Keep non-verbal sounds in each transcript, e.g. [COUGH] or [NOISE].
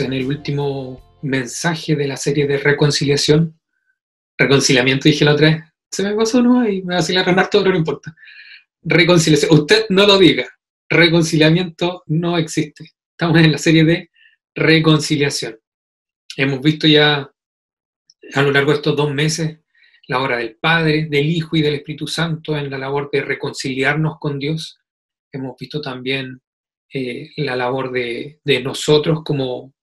en el último mensaje de la serie de reconciliación. Reconciliamiento, dije la otra vez. Se me pasó, ¿no? Y me va a acelerar todo, pero no importa. Reconciliación. Usted no lo diga. Reconciliamiento no existe. Estamos en la serie de reconciliación. Hemos visto ya a lo largo de estos dos meses la obra del Padre, del Hijo y del Espíritu Santo en la labor de reconciliarnos con Dios. Hemos visto también eh, la labor de, nosotros como,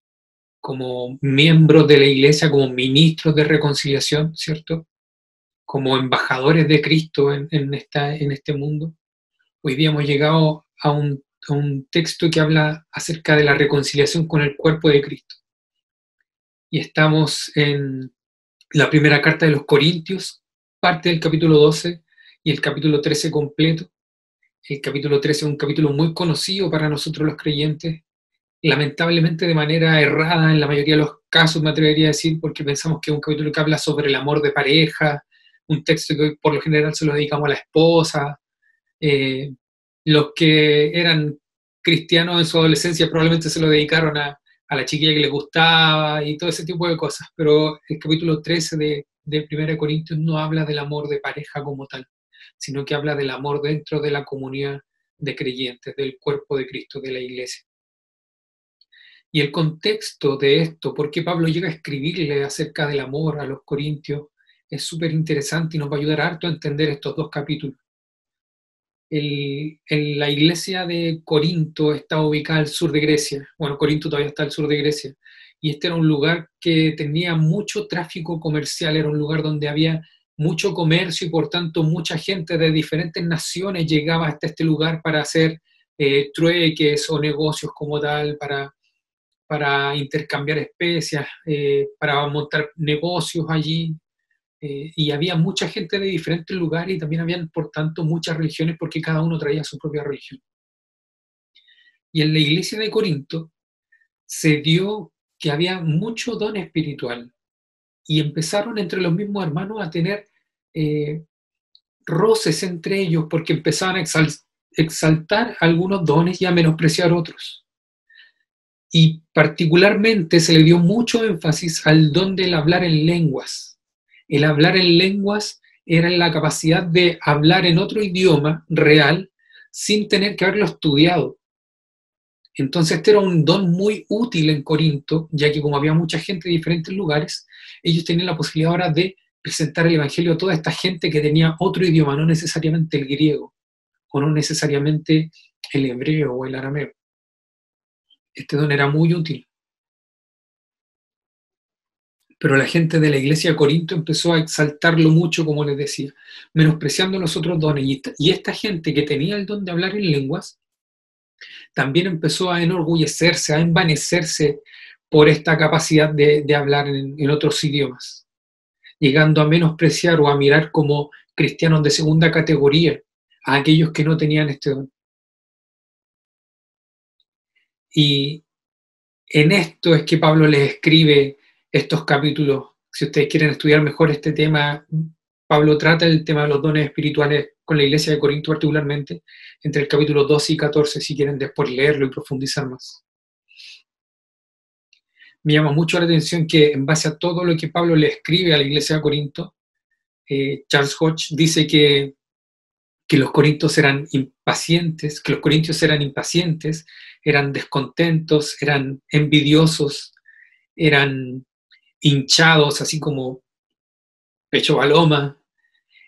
como miembros de la iglesia, como ministros de reconciliación, ¿cierto? Como embajadores de Cristo en, este mundo. Hoy día hemos llegado a un, a un texto que habla acerca de la reconciliación con el cuerpo de Cristo. Y estamos en la primera carta de los Corintios, parte del capítulo 12 y el capítulo 13 completo. El capítulo 13 es un capítulo muy conocido para nosotros los creyentes, lamentablemente de manera errada en la mayoría de los casos, me atrevería a decir, porque pensamos que es un capítulo que habla sobre el amor de pareja, un texto que por lo general se lo dedicamos a la esposa. Eh, los que eran cristianos en su adolescencia probablemente se lo dedicaron a, a la chiquilla que le gustaba y todo ese tipo de cosas, pero el capítulo 13 de, de 1 Corintios no habla del amor de pareja como tal sino que habla del amor dentro de la comunidad de creyentes, del cuerpo de Cristo, de la iglesia. Y el contexto de esto, por qué Pablo llega a escribirle acerca del amor a los corintios, es súper interesante y nos va a ayudar harto a entender estos dos capítulos. en la iglesia de Corinto está ubicada al sur de Grecia. Bueno, Corinto todavía está al sur de Grecia. Y este era un lugar que tenía mucho tráfico comercial, era un lugar donde había mucho comercio y por tanto mucha gente de diferentes naciones llegaba hasta este lugar para hacer eh, trueques o negocios como tal, para, para intercambiar especias, eh, para montar negocios allí. Eh, y había mucha gente de diferentes lugares y también habían, por tanto, muchas religiones porque cada uno traía su propia religión. Y en la iglesia de Corinto se dio que había mucho don espiritual y empezaron entre los mismos hermanos a tener eh, roces entre ellos porque empezaban a exaltar algunos dones y a menospreciar otros. Y particularmente se le dio mucho énfasis al don del hablar en lenguas. El hablar en lenguas era la capacidad de hablar en otro idioma real sin tener que haberlo estudiado. Entonces este era un don muy útil en Corinto, ya que como había mucha gente de diferentes lugares, ellos tenían la posibilidad ahora de presentar el Evangelio a toda esta gente que tenía otro idioma, no necesariamente el griego, o no necesariamente el hebreo o el arameo. Este don era muy útil. Pero la gente de la iglesia de Corinto empezó a exaltarlo mucho, como les decía, menospreciando los otros dones. Y esta, gente que tenía el don de hablar en lenguas, también empezó a enorgullecerse, a envanecerse por esta capacidad de, hablar en otros idiomas llegando a menospreciar o a mirar como cristianos de segunda categoría a aquellos que no tenían este don. Y en esto es que Pablo les escribe estos capítulos. Si ustedes quieren estudiar mejor este tema, Pablo trata el tema de los dones espirituales con la iglesia de Corinto particularmente, entre el capítulo 12 y 14, si quieren después leerlo y profundizar más me llama mucho la atención que en base a todo lo que Pablo le escribe a la iglesia de Corinto, eh, Charles Hodge dice que, que los corintios eran impacientes, que los corintios eran impacientes, eran descontentos, eran envidiosos, eran hinchados, así como pecho baloma,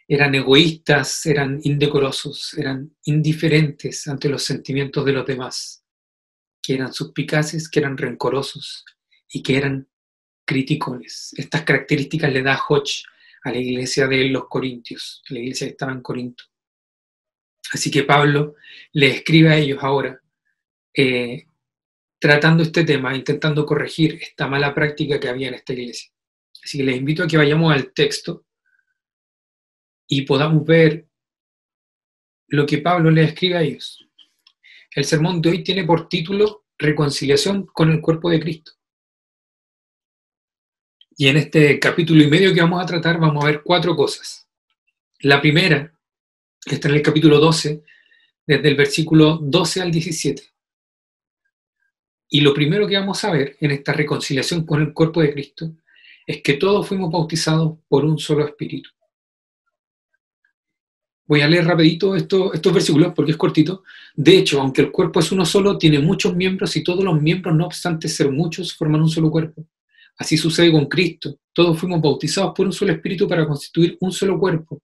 eran egoístas, eran indecorosos, eran indiferentes ante los sentimientos de los demás, que eran suspicaces, que eran rencorosos, y que eran criticones. Estas características le da Hodge a la iglesia de los Corintios, la iglesia que estaba en Corinto. Así que Pablo le escribe a ellos ahora, eh, tratando este tema, intentando corregir esta mala práctica que había en esta iglesia. Así que les invito a que vayamos al texto y podamos ver lo que Pablo le escribe a ellos. El sermón de hoy tiene por título Reconciliación con el cuerpo de Cristo. Y en este capítulo y medio que vamos a tratar vamos a ver cuatro cosas. La primera, está en el capítulo 12, desde el versículo 12 al 17. Y lo primero que vamos a ver en esta reconciliación con el cuerpo de Cristo es que todos fuimos bautizados por un solo espíritu. Voy a leer rapidito estos, versículos porque es cortito. De hecho, aunque el cuerpo es uno solo, tiene muchos miembros y todos los miembros, no obstante ser muchos, forman un solo cuerpo. Así sucede con Cristo. Todos fuimos bautizados por un solo espíritu para constituir un solo cuerpo.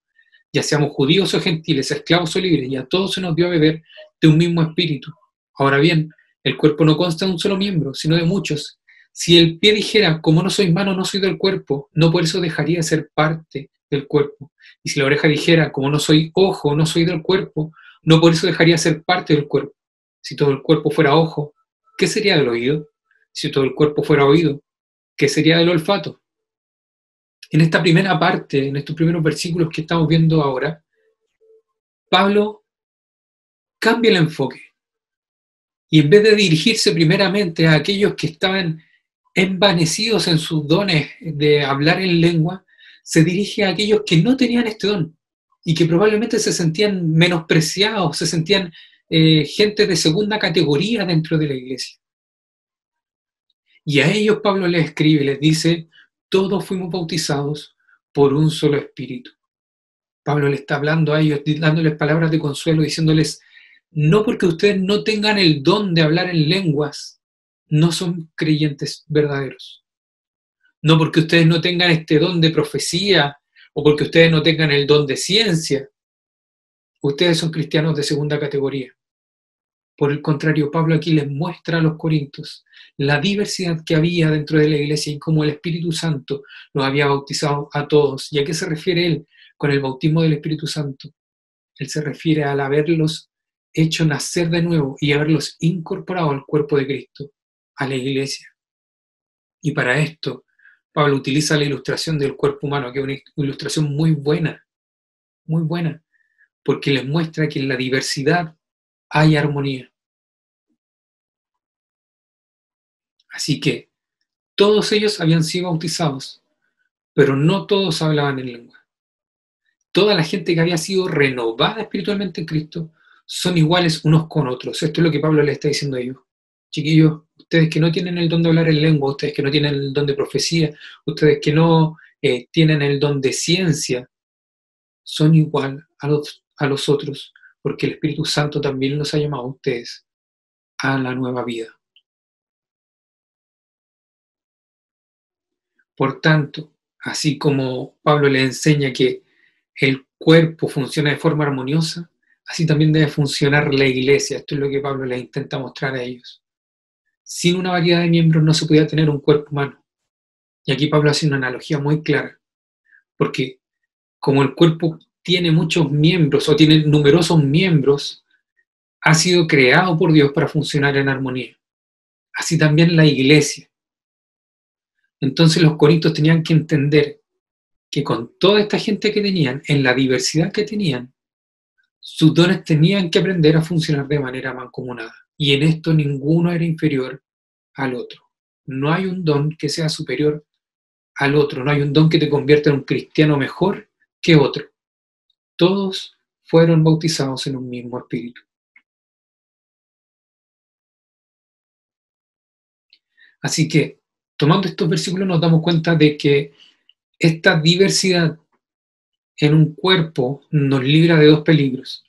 Ya seamos judíos o gentiles, esclavos o libres, y a todos se nos dio a beber de un mismo espíritu. Ahora bien, el cuerpo no consta de un solo miembro, sino de muchos. Si el pie dijera, como no soy mano, no soy del cuerpo, no por eso dejaría de ser parte del cuerpo. Y si la oreja dijera, como no soy ojo, no soy del cuerpo, no por eso dejaría de ser parte del cuerpo. Si todo el cuerpo fuera ojo, ¿qué sería del oído? Si todo el cuerpo fuera oído, ¿qué sería del olfato? En esta primera parte, en estos primeros versículos que estamos viendo ahora, Pablo cambia el enfoque. Y en vez de dirigirse primeramente a aquellos que estaban envanecidos en sus dones de hablar en lengua, se dirige a aquellos que no tenían este don y que probablemente se sentían menospreciados, se sentían eh, gente de segunda categoría dentro de la iglesia. Y a ellos Pablo les escribe, les dice, todos fuimos bautizados por un solo espíritu. Pablo le está hablando a ellos, dándoles palabras de consuelo, diciéndoles, no porque ustedes no tengan el don de hablar en lenguas, no son creyentes verdaderos. No porque ustedes no tengan este don de profecía o porque ustedes no tengan el don de ciencia. Ustedes son cristianos de segunda categoría. Por el contrario, Pablo aquí les muestra a los corintios la diversidad que había dentro de la iglesia y cómo el Espíritu Santo los había bautizado a todos. ¿Y a qué se refiere él con el bautismo del Espíritu Santo? Él se refiere al haberlos hecho nacer de nuevo y haberlos incorporado al cuerpo de Cristo, a la iglesia. Y para esto, Pablo utiliza la ilustración del cuerpo humano, que es una ilustración muy buena, muy buena, porque les muestra que en la diversidad hay armonía. Así que todos ellos habían sido bautizados, pero no todos hablaban en lengua. Toda la gente que había sido renovada espiritualmente en Cristo son iguales unos con otros. Esto es lo que Pablo le está diciendo a ellos. Chiquillos, ustedes que no tienen el don de hablar en lengua, ustedes que no tienen el don de profecía, ustedes que no eh, tienen el don de ciencia, son igual a los, a los otros, porque el Espíritu Santo también los ha llamado a ustedes a la nueva vida. Por tanto, así como Pablo le enseña que el cuerpo funciona de forma armoniosa, así también debe funcionar la iglesia. Esto es lo que Pablo les intenta mostrar a ellos. Sin una variedad de miembros no se podía tener un cuerpo humano. Y aquí Pablo hace una analogía muy clara, porque como el cuerpo tiene muchos miembros o tiene numerosos miembros, ha sido creado por Dios para funcionar en armonía. Así también la iglesia. Entonces los corintios tenían que entender que con toda esta gente que tenían, en la diversidad que tenían, sus dones tenían que aprender a funcionar de manera mancomunada. Y en esto ninguno era inferior al otro. No hay un don que sea superior al otro. No hay un don que te convierta en un cristiano mejor que otro. Todos fueron bautizados en un mismo espíritu. Así que, tomando estos versículos, nos damos cuenta de que esta diversidad en un cuerpo nos libra de dos peligros.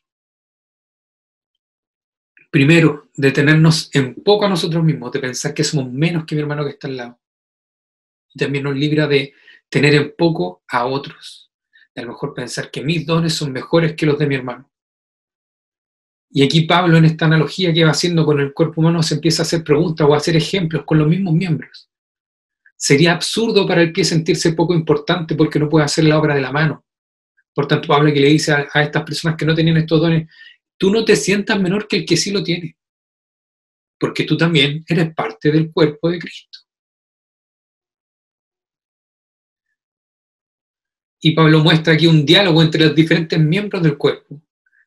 Primero, de tenernos en poco a nosotros mismos, de pensar que somos menos que mi hermano que está al lado. Y también nos libra de tener en poco a otros. De a lo mejor pensar que mis dones son mejores que los de mi hermano. Y aquí Pablo, en esta analogía que va haciendo con el cuerpo humano, se empieza a hacer preguntas o a hacer ejemplos con los mismos miembros. Sería absurdo para el pie sentirse poco importante porque no puede hacer la obra de la mano. Por tanto, Pablo que le dice a, estas personas que no tenían estos dones, tú no te sientas menor que el que sí lo tiene, porque tú también eres parte del cuerpo de Cristo. Y Pablo muestra aquí un diálogo entre los diferentes miembros del cuerpo,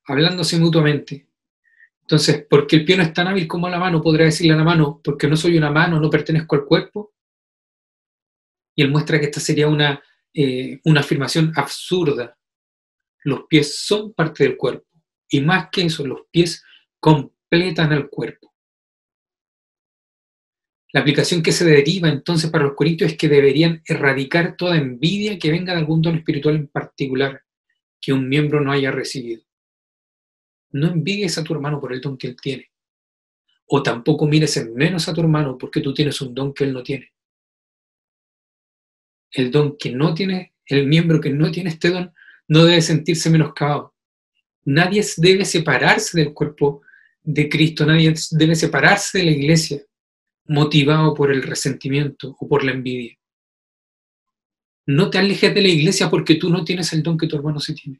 hablándose mutuamente. Entonces, ¿por qué el pie no es tan hábil como la mano? Podrá decirle a la mano, porque no soy una mano, no pertenezco al cuerpo. Y él muestra que esta sería una, eh, una afirmación absurda, los pies son parte del cuerpo. Y más que eso, los pies completan el cuerpo. La aplicación que se deriva entonces para los corintios es que deberían erradicar toda envidia que venga de algún don espiritual en particular que un miembro no haya recibido. No envidies a tu hermano por el don que él tiene. O tampoco mires en menos a tu hermano porque tú tienes un don que él no tiene. El don que no tiene, el miembro que no tiene este don, no debe sentirse menoscabado. Nadie debe separarse del cuerpo de Cristo, nadie debe separarse de la iglesia motivado por el resentimiento o por la envidia. No te alejes de la iglesia porque tú no tienes el don que tu hermano sí tiene.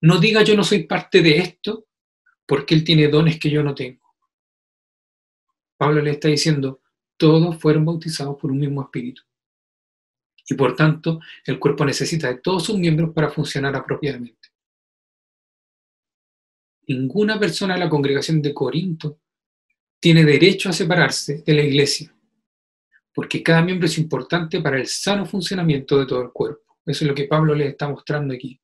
No diga yo no soy parte de esto porque él tiene dones que yo no tengo. Pablo le está diciendo, todos fueron bautizados por un mismo espíritu. Y por tanto, el cuerpo necesita de todos sus miembros para funcionar apropiadamente. Ninguna persona de la congregación de Corinto tiene derecho a separarse de la iglesia, porque cada miembro es importante para el sano funcionamiento de todo el cuerpo. Eso es lo que Pablo le está mostrando aquí.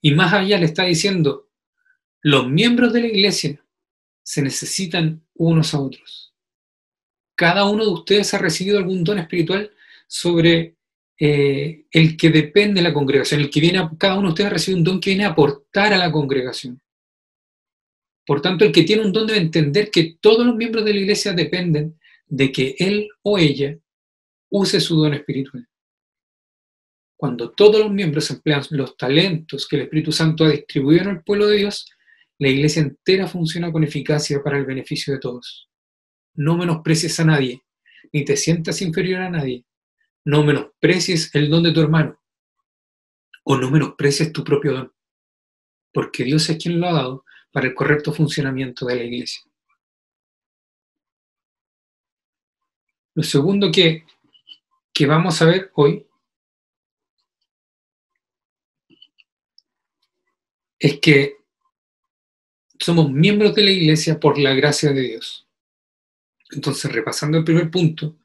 Y más allá le está diciendo, los miembros de la iglesia se necesitan unos a otros. Cada uno de ustedes ha recibido algún don espiritual sobre eh, el que depende de la congregación, el que viene cada uno de ustedes ha recibido un don que viene a aportar a la congregación. Por tanto, el que tiene un don debe entender que todos los miembros de la iglesia dependen de que él o ella use su don espiritual. Cuando todos los miembros emplean los talentos que el Espíritu Santo ha distribuido en el pueblo de Dios, la iglesia entera funciona con eficacia para el beneficio de todos. No menosprecies a nadie, ni te sientas inferior a nadie. No menosprecies el don de tu hermano, o no menosprecies tu propio don, porque Dios es quien lo ha dado para el correcto funcionamiento de la iglesia. Lo segundo que, que vamos a ver hoy es que somos miembros de la iglesia por la gracia de Dios. Entonces, repasando el primer punto,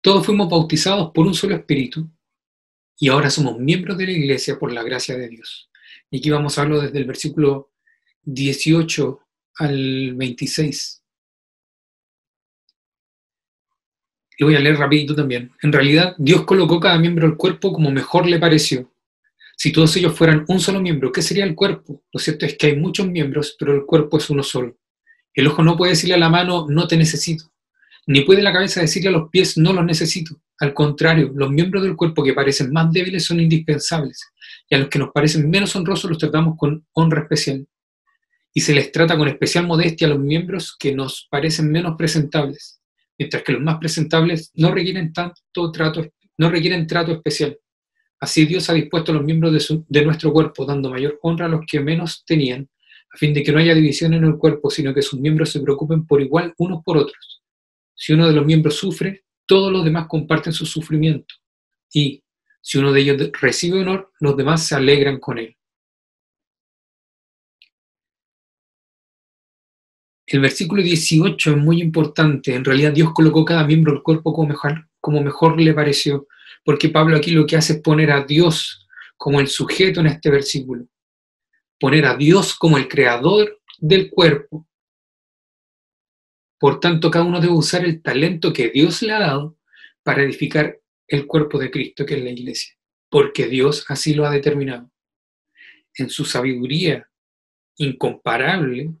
todos fuimos bautizados por un solo espíritu y ahora somos miembros de la iglesia por la gracia de Dios. Y aquí vamos a verlo desde el versículo 18 al 26. Lo voy a leer rapidito también. En realidad, Dios colocó cada miembro del cuerpo como mejor le pareció. Si todos ellos fueran un solo miembro, ¿qué sería el cuerpo? Lo cierto es que hay muchos miembros, pero el cuerpo es uno solo. El ojo no puede decirle a la mano, no te necesito. Ni puede la cabeza decirle a los pies, no los necesito. Al contrario, los miembros del cuerpo que parecen más débiles son indispensables, y a los que nos parecen menos honrosos los tratamos con honra especial y se les trata con especial modestia a los miembros que nos parecen menos presentables, mientras que los más presentables no requieren tanto trato, no requieren trato especial. Así Dios ha dispuesto a los miembros de, de nuestro cuerpo, dando mayor honra a los que menos tenían, a fin de que no haya división en el cuerpo, sino que sus miembros se preocupen por igual unos por otros. Si uno de los miembros sufre, todos los demás comparten su sufrimiento. Y si uno de ellos recibe honor, los demás se alegran con él. El versículo 18 es muy importante. En realidad Dios colocó cada miembro del cuerpo como mejor, como mejor le pareció, porque Pablo aquí lo que hace es poner a Dios como el sujeto en este versículo. Poner a Dios como el creador del cuerpo. Por tanto, cada uno debe usar el talento que Dios le ha dado para edificar el cuerpo de Cristo, que es la iglesia, porque Dios así lo ha determinado. En su sabiduría incomparable,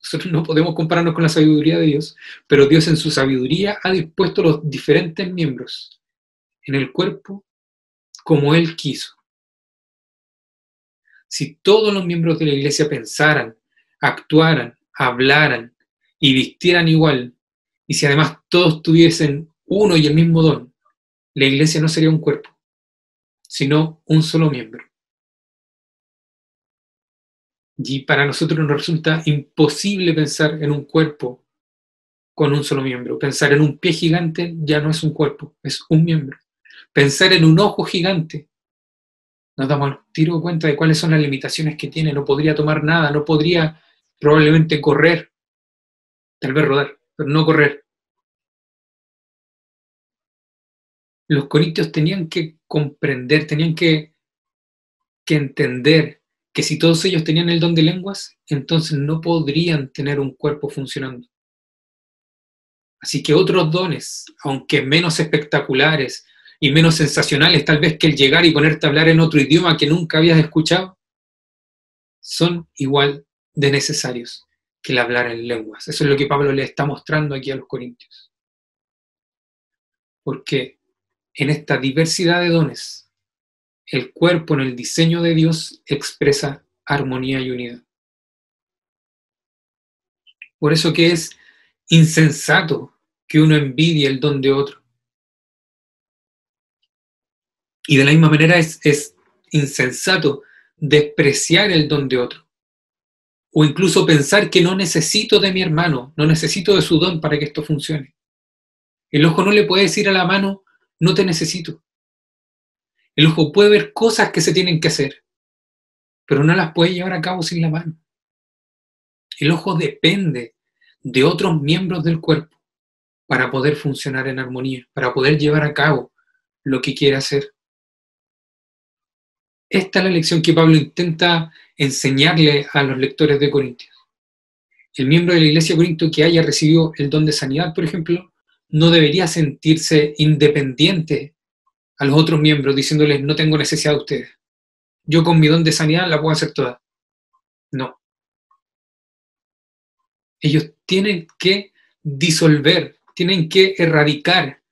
nosotros no podemos compararnos con la sabiduría de Dios, pero Dios en su sabiduría ha dispuesto los diferentes miembros en el cuerpo como Él quiso. Si todos los miembros de la iglesia pensaran, actuaran, hablaran y vistieran igual, y si además todos tuviesen uno y el mismo don, la iglesia no sería un cuerpo, sino un solo miembro. Y para nosotros nos resulta imposible pensar en un cuerpo con un solo miembro. Pensar en un pie gigante ya no es un cuerpo, es un miembro. Pensar en un ojo gigante, nos damos tiro cuenta de cuáles son las limitaciones que tiene. No podría tomar nada, no podría probablemente correr, tal vez rodar, pero no correr. Los corintios tenían que comprender, tenían que, que entender que si todos ellos tenían el don de lenguas, entonces no podrían tener un cuerpo funcionando. Así que otros dones, aunque menos espectaculares y menos sensacionales, tal vez que el llegar y ponerte a hablar en otro idioma que nunca habías escuchado, son igual de necesarios que el hablar en lenguas. Eso es lo que Pablo le está mostrando aquí a los corintios. Porque en esta diversidad de dones, el cuerpo en el diseño de Dios expresa armonía y unidad. Por eso que es insensato que uno envidie el don de otro. Y de la misma manera es, es insensato despreciar el don de otro o incluso pensar que no necesito de mi hermano, no necesito de su don para que esto funcione. El ojo no le puede decir a la mano, no te necesito. El ojo puede ver cosas que se tienen que hacer, pero no las puede llevar a cabo sin la mano. El ojo depende de otros miembros del cuerpo para poder funcionar en armonía, para poder llevar a cabo lo que quiere hacer. Esta es la lección que Pablo intenta enseñarle a los lectores de Corintios. El miembro de la iglesia de Corinto que haya recibido el don de sanidad, por ejemplo, no debería sentirse independiente a los otros miembros diciéndoles no tengo necesidad de ustedes. Yo con mi don de sanidad la puedo hacer toda. No. Ellos tienen que disolver, tienen que erradicar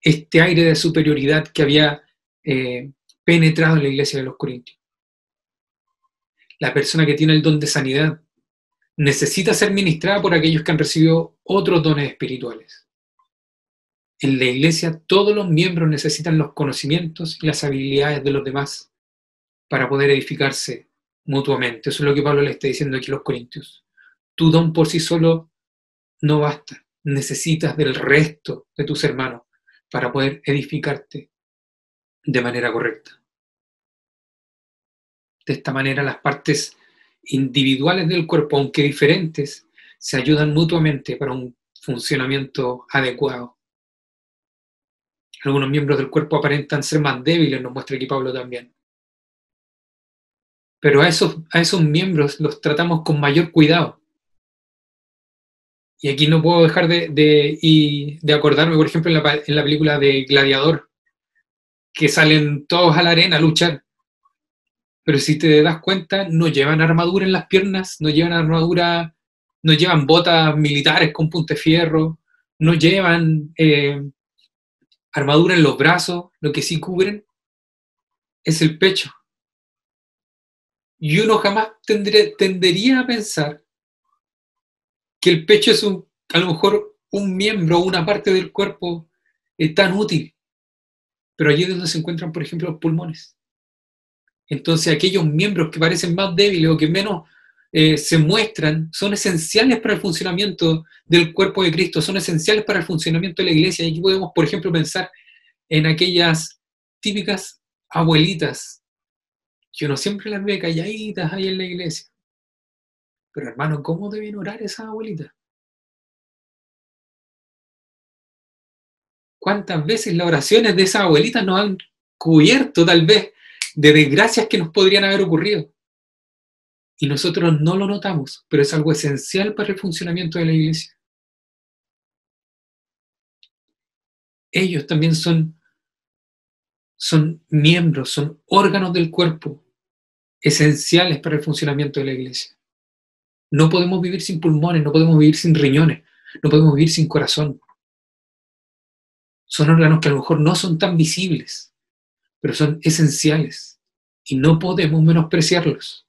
este aire de superioridad que había eh, penetrado en la iglesia de los Corintios la persona que tiene el don de sanidad necesita ser ministrada por aquellos que han recibido otros dones espirituales. En la iglesia todos los miembros necesitan los conocimientos y las habilidades de los demás para poder edificarse mutuamente. Eso es lo que Pablo le está diciendo aquí a los Corintios. Tu don por sí solo no basta. Necesitas del resto de tus hermanos para poder edificarte de manera correcta. De esta manera las partes individuales del cuerpo, aunque diferentes, se ayudan mutuamente para un funcionamiento adecuado. Algunos miembros del cuerpo aparentan ser más débiles, nos muestra aquí Pablo también. Pero a esos, a esos miembros los tratamos con mayor cuidado. Y aquí no puedo dejar de, de, acordarme, por ejemplo, en la, en la película de Gladiador, que salen todos a la arena a luchar pero si te das cuenta, no llevan armadura en las piernas, no llevan armadura, no llevan botas militares con punte fierro, no llevan eh, armadura en los brazos, lo que sí cubren es el pecho. Y uno jamás tendería a pensar que el pecho es un, a lo mejor un miembro o una parte del cuerpo eh, tan útil. Pero allí es donde se encuentran, por ejemplo, los pulmones. Entonces aquellos miembros que parecen más débiles o que menos eh, se muestran son esenciales para el funcionamiento del cuerpo de Cristo, son esenciales para el funcionamiento de la iglesia. Y aquí podemos, por ejemplo, pensar en aquellas típicas abuelitas que uno siempre las ve calladitas ahí en la iglesia. Pero hermano, ¿cómo deben orar esas abuelitas? ¿Cuántas veces las oraciones de esas abuelitas nos han cubierto tal vez de desgracias que nos podrían haber ocurrido. Y nosotros no lo notamos, pero es algo esencial para el funcionamiento de la iglesia. Ellos también son, son miembros, son órganos del cuerpo esenciales para el funcionamiento de la iglesia. No podemos vivir sin pulmones, no podemos vivir sin riñones, no podemos vivir sin corazón. Son órganos que a lo mejor no son tan visibles, pero son esenciales y no podemos menospreciarlos.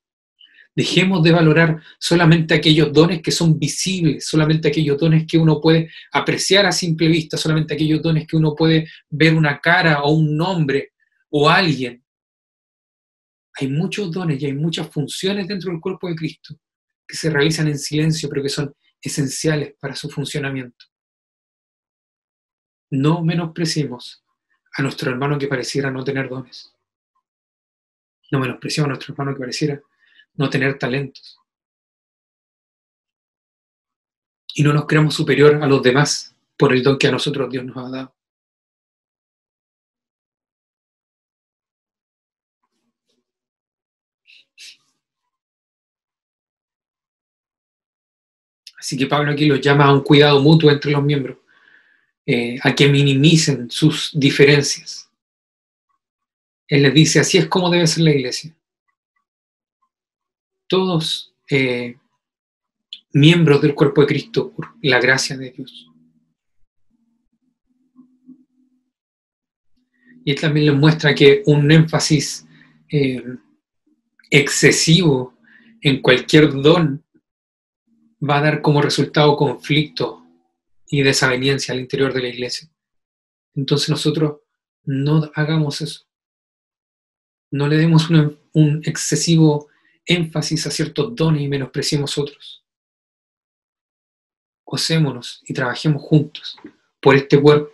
Dejemos de valorar solamente aquellos dones que son visibles, solamente aquellos dones que uno puede apreciar a simple vista, solamente aquellos dones que uno puede ver una cara o un nombre o alguien. Hay muchos dones y hay muchas funciones dentro del cuerpo de Cristo que se realizan en silencio, pero que son esenciales para su funcionamiento. No menospreciemos a nuestro hermano que pareciera no tener dones. No menospreciamos a nuestro hermano que pareciera no tener talentos. Y no nos creamos superior a los demás por el don que a nosotros Dios nos ha dado. Así que Pablo aquí los llama a un cuidado mutuo entre los miembros eh, a que minimicen sus diferencias. Él les dice, así es como debe ser la iglesia. Todos eh, miembros del cuerpo de Cristo por la gracia de Dios. Y él también les muestra que un énfasis eh, excesivo en cualquier don va a dar como resultado conflicto y desaveniencia al interior de la iglesia. Entonces nosotros no hagamos eso. No le demos un excesivo énfasis a ciertos dones y menospreciemos otros. Gocémonos y trabajemos juntos por este cuerpo,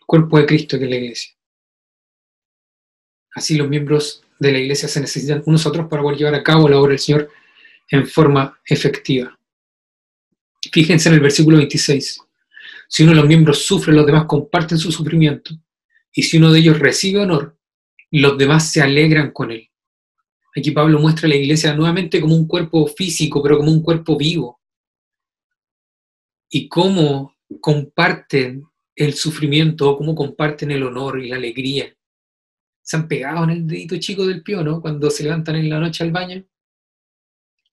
el cuerpo de Cristo que es la iglesia. Así los miembros de la iglesia se necesitan unos a otros para poder llevar a cabo la obra del Señor en forma efectiva. Fíjense en el versículo 26. Si uno de los miembros sufre, los demás comparten su sufrimiento. Y si uno de ellos recibe honor, los demás se alegran con él. Aquí Pablo muestra a la iglesia nuevamente como un cuerpo físico, pero como un cuerpo vivo. Y cómo comparten el sufrimiento, cómo comparten el honor y la alegría. Se han pegado en el dedito chico del pie, ¿no? Cuando se levantan en la noche al baño.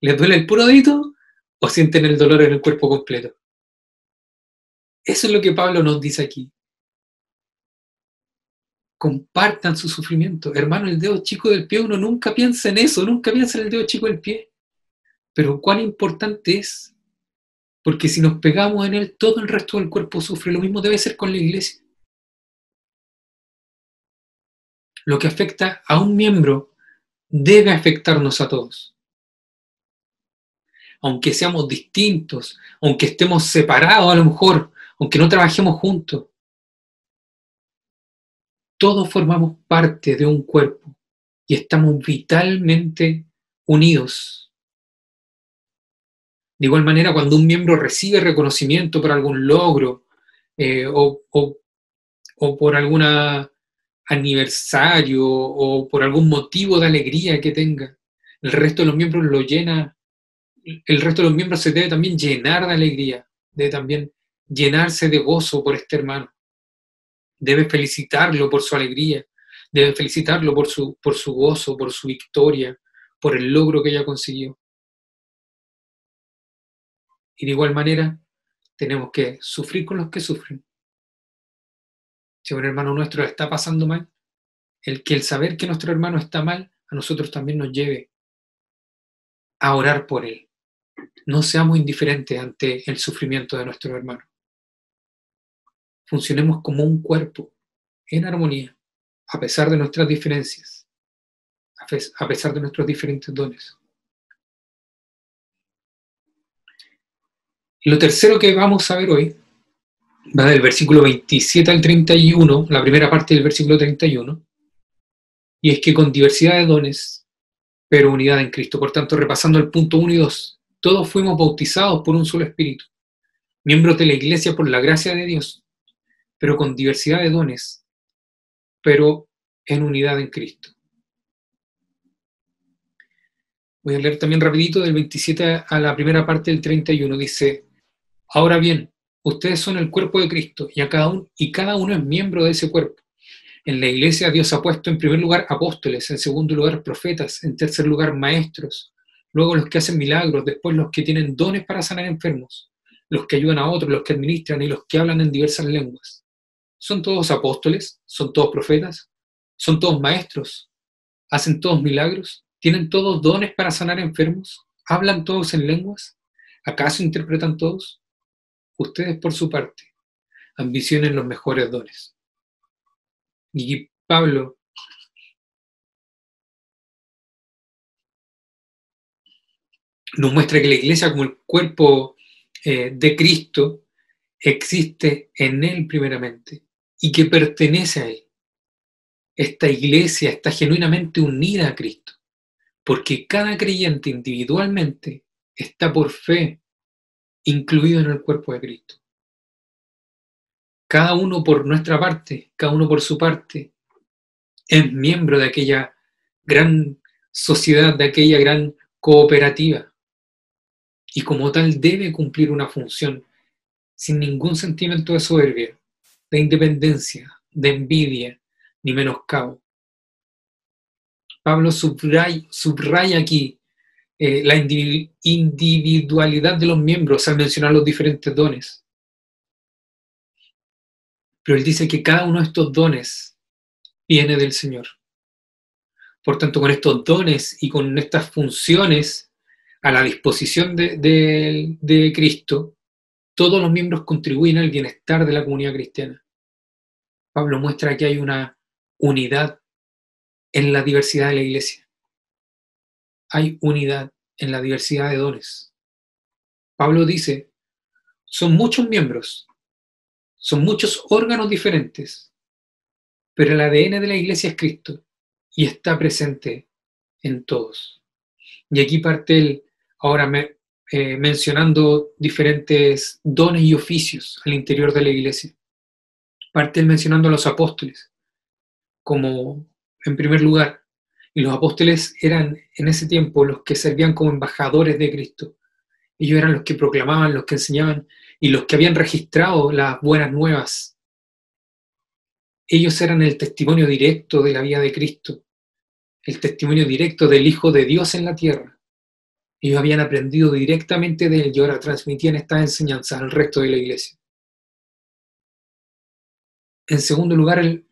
¿Les duele el puro dedito o sienten el dolor en el cuerpo completo? Eso es lo que Pablo nos dice aquí compartan su sufrimiento. Hermano, el dedo chico del pie, uno nunca piensa en eso, nunca piensa en el dedo chico del pie. Pero cuán importante es, porque si nos pegamos en él, todo el resto del cuerpo sufre. Lo mismo debe ser con la iglesia. Lo que afecta a un miembro debe afectarnos a todos. Aunque seamos distintos, aunque estemos separados a lo mejor, aunque no trabajemos juntos, todos formamos parte de un cuerpo y estamos vitalmente unidos. De igual manera, cuando un miembro recibe reconocimiento por algún logro eh, o, o por algún aniversario o por algún motivo de alegría que tenga, el resto de los miembros lo llena, el resto de los miembros se debe también llenar de alegría, debe también llenarse de gozo por este hermano debe felicitarlo por su alegría, debe felicitarlo por su, por su gozo, por su victoria, por el logro que ella consiguió. Y de igual manera, tenemos que sufrir con los que sufren. Si un hermano nuestro está pasando mal, el que el saber que nuestro hermano está mal, a nosotros también nos lleve a orar por él. No seamos indiferentes ante el sufrimiento de nuestro hermano funcionemos como un cuerpo en armonía, a pesar de nuestras diferencias, a pesar de nuestros diferentes dones. Lo tercero que vamos a ver hoy va del versículo 27 al 31, la primera parte del versículo 31, y es que con diversidad de dones, pero unidad en Cristo. Por tanto, repasando el punto 1 y 2, todos fuimos bautizados por un solo espíritu, miembros de la iglesia por la gracia de Dios pero con diversidad de dones, pero en unidad en Cristo. Voy a leer también rapidito del 27 a la primera parte del 31. Dice, ahora bien, ustedes son el cuerpo de Cristo y, a cada uno, y cada uno es miembro de ese cuerpo. En la iglesia Dios ha puesto en primer lugar apóstoles, en segundo lugar profetas, en tercer lugar maestros, luego los que hacen milagros, después los que tienen dones para sanar enfermos, los que ayudan a otros, los que administran y los que hablan en diversas lenguas. ¿Son todos apóstoles? ¿Son todos profetas? ¿Son todos maestros? ¿Hacen todos milagros? ¿Tienen todos dones para sanar enfermos? ¿Hablan todos en lenguas? ¿Acaso interpretan todos? Ustedes, por su parte, ambicionen los mejores dones. Y Pablo nos muestra que la iglesia como el cuerpo eh, de Cristo existe en Él primeramente y que pertenece a Él. Esta iglesia está genuinamente unida a Cristo, porque cada creyente individualmente está por fe incluido en el cuerpo de Cristo. Cada uno por nuestra parte, cada uno por su parte, es miembro de aquella gran sociedad, de aquella gran cooperativa. Y como tal debe cumplir una función sin ningún sentimiento de soberbia, de independencia, de envidia, ni menoscabo. Pablo subraya, aquí eh, la individualidad de los miembros al mencionar los diferentes dones. Pero él dice que cada uno de estos dones viene del Señor. Por tanto, con estos dones y con estas funciones a la disposición de Cristo, todos los miembros contribuyen al bienestar de la comunidad cristiana. Pablo muestra que hay una unidad en la diversidad de la iglesia. Hay unidad en la diversidad de dones. Pablo dice, son muchos miembros, son muchos órganos diferentes, pero el ADN de la iglesia es Cristo y está presente en todos. Y aquí parte él ahora eh, mencionando diferentes dones y oficios al interior de la iglesia. Parte mencionando a los apóstoles como en primer lugar. Y los apóstoles eran en ese tiempo los que servían como embajadores de Cristo. Ellos eran los que proclamaban, los que enseñaban y los que habían registrado las buenas nuevas. Ellos eran el testimonio directo de la vida de Cristo, el testimonio directo del Hijo de Dios en la tierra. Ellos habían aprendido directamente de él y ahora transmitían estas enseñanzas al resto de la iglesia. En segundo lugar, el,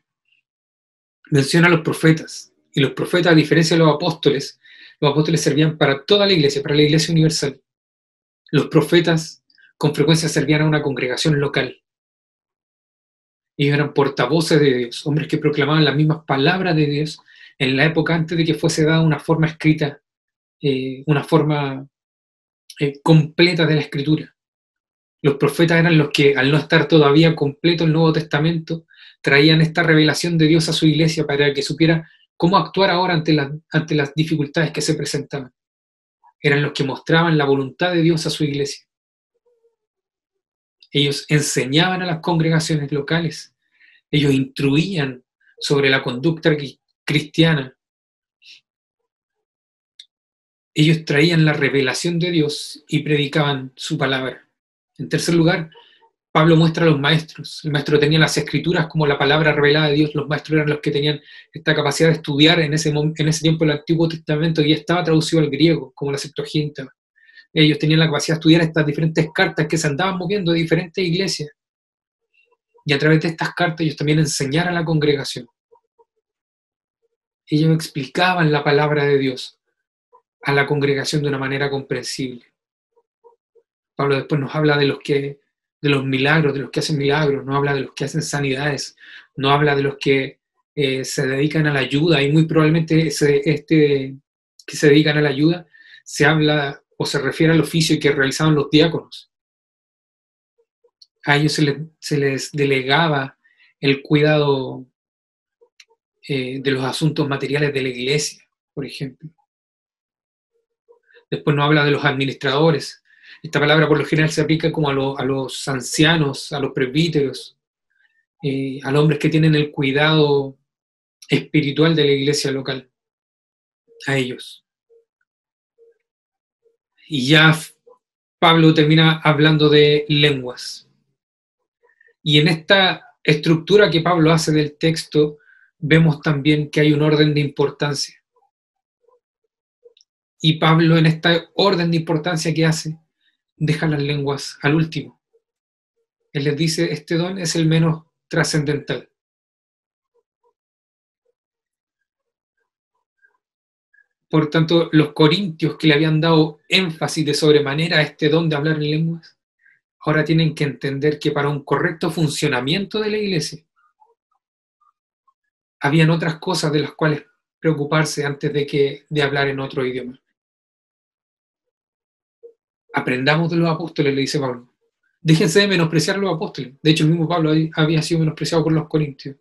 menciona a los profetas. Y los profetas, a diferencia de los apóstoles, los apóstoles servían para toda la iglesia, para la iglesia universal. Los profetas con frecuencia servían a una congregación local. Ellos eran portavoces de Dios, hombres que proclamaban las mismas palabras de Dios en la época antes de que fuese dada una forma escrita, eh, una forma eh, completa de la escritura. Los profetas eran los que, al no estar todavía completo el Nuevo Testamento, traían esta revelación de Dios a su iglesia para que supiera cómo actuar ahora ante, ante las dificultades que se presentaban. Eran los que mostraban la voluntad de Dios a su iglesia. Ellos enseñaban a las congregaciones locales, ellos instruían sobre la conducta cristiana, ellos traían la revelación de Dios y predicaban su palabra. En tercer lugar, Pablo muestra a los maestros. El maestro tenía las escrituras como la palabra revelada de Dios. Los maestros eran los que tenían esta capacidad de estudiar en ese, en ese tiempo el Antiguo Testamento y estaba traducido al griego, como la Septuaginta. Ellos tenían la capacidad de estudiar estas diferentes cartas que se andaban moviendo de diferentes iglesias. Y a través de estas cartas ellos también enseñaron a la congregación. Ellos explicaban la palabra de Dios a la congregación de una manera comprensible. Pablo después nos habla de los que de los milagros, de los que hacen milagros, no habla de los que hacen sanidades, no habla de los que eh, se dedican a la ayuda y muy probablemente este que se dedican a la ayuda se habla o se refiere al oficio que realizaban los diáconos. A ellos se, les, delegaba el cuidado eh, de los asuntos materiales de la iglesia, por ejemplo. Después no habla de los administradores, esta palabra por lo general se aplica como a, los ancianos, a los presbíteros, eh, a los hombres que tienen el cuidado espiritual de la iglesia local, a ellos. Y ya Pablo termina hablando de lenguas. Y en esta estructura que Pablo hace del texto, vemos también que hay un orden de importancia. Y Pablo en esta orden de importancia que hace, deja las lenguas al último. Él les dice, este don es el menos trascendental. Por tanto, los corintios que le habían dado énfasis de sobremanera a este don de hablar en lenguas, ahora tienen que entender que para un correcto funcionamiento de la iglesia, habían otras cosas de las cuales preocuparse antes de, que, de hablar en otro idioma aprendamos de los apóstoles, le dice Pablo. Déjense de menospreciar a los apóstoles. De hecho, el mismo Pablo había sido menospreciado por los corintios,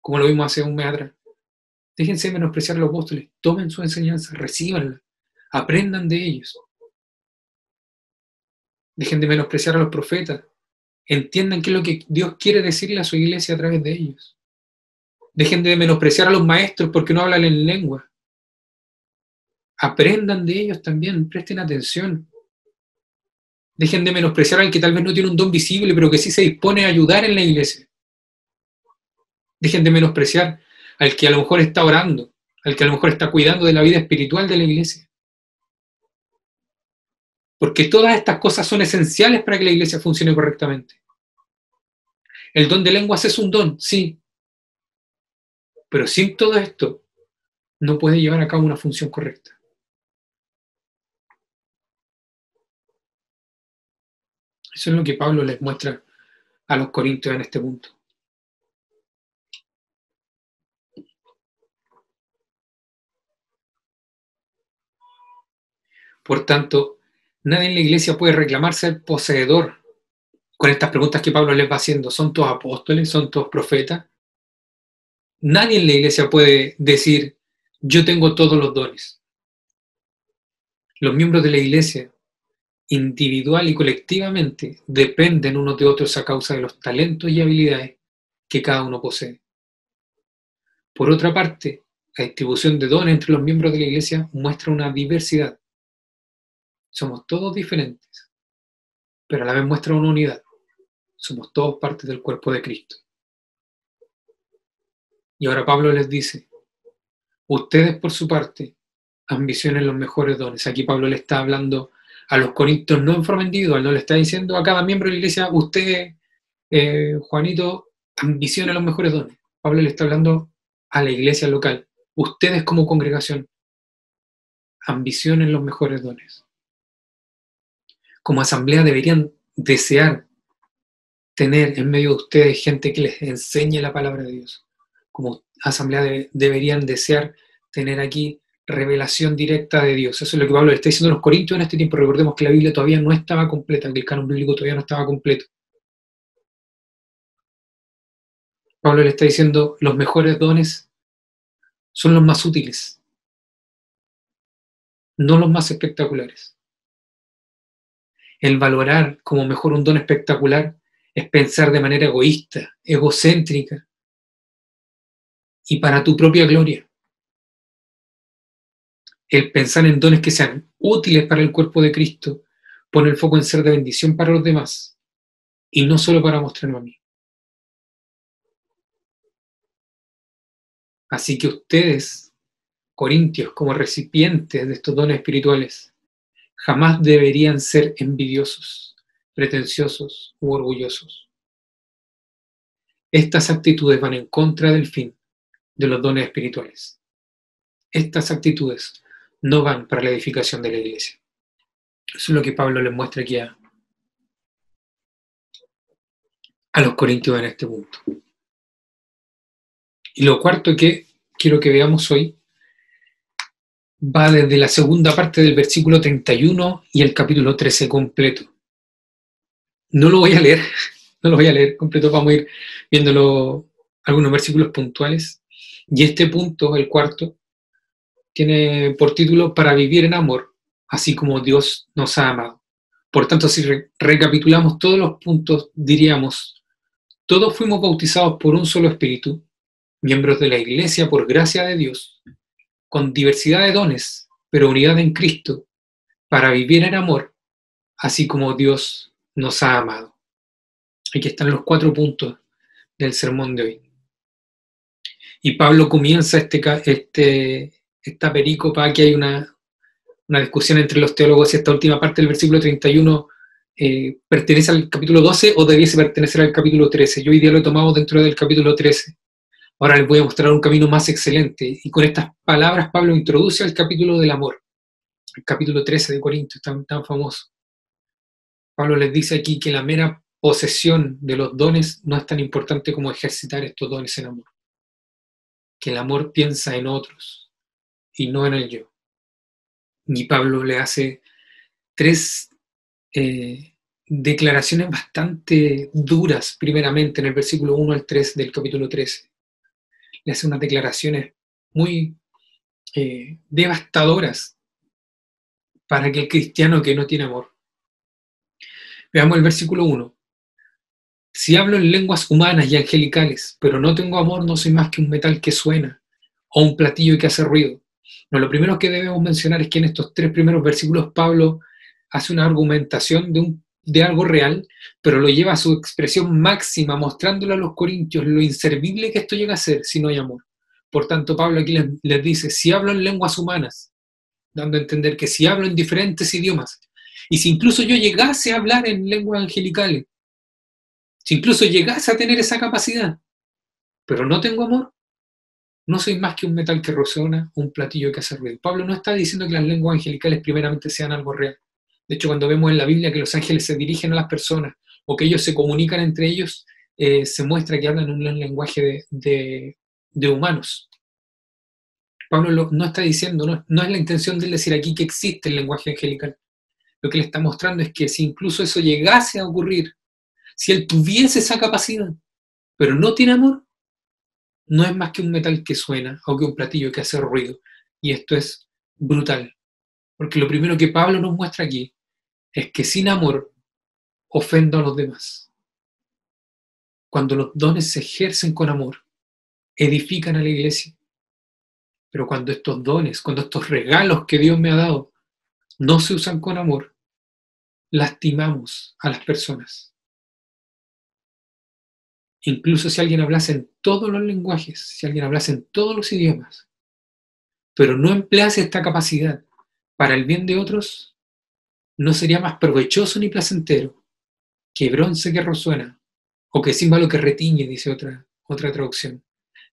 como lo vimos hace un mes atrás. Déjense de menospreciar a los apóstoles. Tomen su enseñanza, recíbanla, aprendan de ellos. Dejen de menospreciar a los profetas. Entiendan qué es lo que Dios quiere decirle a su iglesia a través de ellos. Dejen de menospreciar a los maestros porque no hablan en lengua. Aprendan de ellos también, presten atención. Dejen de menospreciar al que tal vez no tiene un don visible, pero que sí se dispone a ayudar en la iglesia. Dejen de menospreciar al que a lo mejor está orando, al que a lo mejor está cuidando de la vida espiritual de la iglesia. Porque todas estas cosas son esenciales para que la iglesia funcione correctamente. El don de lenguas es un don, sí. Pero sin todo esto, no puede llevar a cabo una función correcta. Eso es lo que Pablo les muestra a los corintios en este punto. Por tanto, nadie en la iglesia puede reclamar ser poseedor con estas preguntas que Pablo les va haciendo. ¿Son todos apóstoles? ¿Son todos profetas? Nadie en la iglesia puede decir, yo tengo todos los dones. Los miembros de la iglesia, individual y colectivamente, dependen unos de otros a causa de los talentos y habilidades que cada uno posee. Por otra parte, la distribución de dones entre los miembros de la iglesia muestra una diversidad. Somos todos diferentes, pero a la vez muestra una unidad. Somos todos parte del cuerpo de Cristo. Y ahora Pablo les dice, ustedes por su parte ambicionen los mejores dones. Aquí Pablo le está hablando a los corintios no en forma individual, no le está diciendo a cada miembro de la iglesia, usted, eh, Juanito, ambicione los mejores dones. Pablo le está hablando a la iglesia local. Ustedes como congregación ambicionen los mejores dones. Como asamblea deberían desear tener en medio de ustedes gente que les enseñe la palabra de Dios. Como asamblea deberían desear tener aquí revelación directa de Dios. Eso es lo que Pablo le está diciendo a los corintios en este tiempo. Recordemos que la Biblia todavía no estaba completa, que el canon bíblico todavía no estaba completo. Pablo le está diciendo, los mejores dones son los más útiles, no los más espectaculares. El valorar como mejor un don espectacular es pensar de manera egoísta, egocéntrica y para tu propia gloria. El pensar en dones que sean útiles para el cuerpo de Cristo pone el foco en ser de bendición para los demás y no solo para mostrarme a mí. Así que ustedes, corintios, como recipientes de estos dones espirituales, jamás deberían ser envidiosos pretenciosos u orgullosos. Estas actitudes van en contra del fin de los dones espirituales. Estas actitudes no van para la edificación de la iglesia. Eso es lo que Pablo les muestra aquí a, a los corintios en este punto. Y lo cuarto que quiero que veamos hoy va desde la segunda parte del versículo 31 y el capítulo 13 completo. No lo voy a leer, [LAUGHS] no lo voy a leer completo, vamos a ir viéndolo algunos versículos puntuales. Y este punto, el cuarto, tiene por título Para vivir en amor, así como Dios nos ha amado. Por tanto, si recapitulamos todos los puntos, diríamos, todos fuimos bautizados por un solo espíritu, miembros de la iglesia por gracia de Dios, con diversidad de dones, pero unidad en Cristo, para vivir en amor, así como Dios nos ha amado. Aquí están los cuatro puntos del sermón de hoy. Y Pablo comienza este, este, esta pericopa, aquí hay una, una discusión entre los teólogos si esta última parte del versículo 31 eh, pertenece al capítulo 12 o debiese pertenecer al capítulo 13. Yo hoy día lo he tomado dentro del capítulo 13. Ahora les voy a mostrar un camino más excelente. Y con estas palabras Pablo introduce al capítulo del amor, el capítulo 13 de Corintios, tan, tan famoso. Pablo les dice aquí que la mera posesión de los dones no es tan importante como ejercitar estos dones en amor. Que el amor piensa en otros y no en el yo. Y Pablo le hace tres eh, declaraciones bastante duras, primeramente en el versículo 1 al 3 del capítulo 13. Le hace unas declaraciones muy eh, devastadoras para que el cristiano que no tiene amor Veamos el versículo 1. Si hablo en lenguas humanas y angelicales, pero no tengo amor, no soy más que un metal que suena o un platillo que hace ruido. Lo primero que debemos mencionar es que en estos tres primeros versículos Pablo hace una argumentación de un de algo real, pero lo lleva a su expresión máxima, mostrándole a los corintios lo inservible que esto llega a ser si no hay amor. Por tanto, Pablo aquí les dice, si hablo en lenguas humanas, dando a entender que si hablo en diferentes idiomas, y si incluso yo llegase a hablar en lenguas angelicales, si incluso llegase a tener esa capacidad, pero no tengo amor, no soy más que un metal que resuena, un platillo que hace ruido. Pablo no está diciendo que las lenguas angelicales primeramente sean algo real. De hecho, cuando vemos en la Biblia que los ángeles se dirigen a las personas o que ellos se comunican entre ellos, eh, se muestra que hablan un lenguaje de, humanos. Pablo no está diciendo, no, no es la intención de decir aquí que existe el lenguaje angelical. Lo que le está mostrando es que si incluso eso llegase a ocurrir, si él tuviese esa capacidad, pero no tiene amor, no es más que un metal que suena o que un platillo que hace ruido. Y esto es brutal. Porque lo primero que Pablo nos muestra aquí es que sin amor ofendo a los demás. Cuando los dones se ejercen con amor, edifican a la iglesia. Pero cuando estos dones, cuando estos regalos que Dios me ha dado no se usan con amor, lastimamos a las personas. Incluso si alguien hablase en todos los lenguajes, si alguien hablase en todos los idiomas, pero no emplease esta capacidad para el bien de otros, no sería más provechoso ni placentero que bronce que resuena o que símbolo que retiñe, dice otra, otra traducción.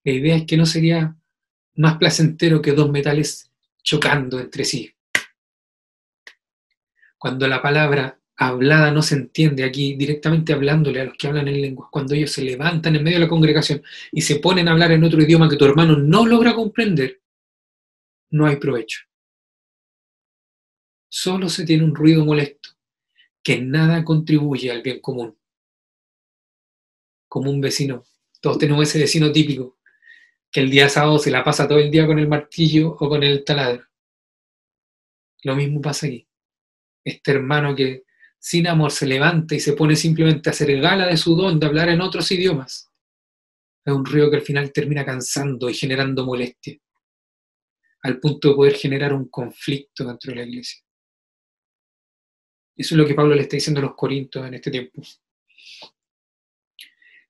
La idea es que no sería más placentero que dos metales chocando entre sí. Cuando la palabra hablada no se entiende aquí, directamente hablándole a los que hablan en lenguas, cuando ellos se levantan en medio de la congregación y se ponen a hablar en otro idioma que tu hermano no logra comprender, no hay provecho. Solo se tiene un ruido molesto, que nada contribuye al bien común. Como un vecino, todos tenemos ese vecino típico, que el día sábado se la pasa todo el día con el martillo o con el taladro. Lo mismo pasa aquí. Este hermano que sin amor se levanta y se pone simplemente a hacer gala de su don de hablar en otros idiomas, es un río que al final termina cansando y generando molestia, al punto de poder generar un conflicto dentro de la iglesia. Eso es lo que Pablo le está diciendo a los corintios en este tiempo.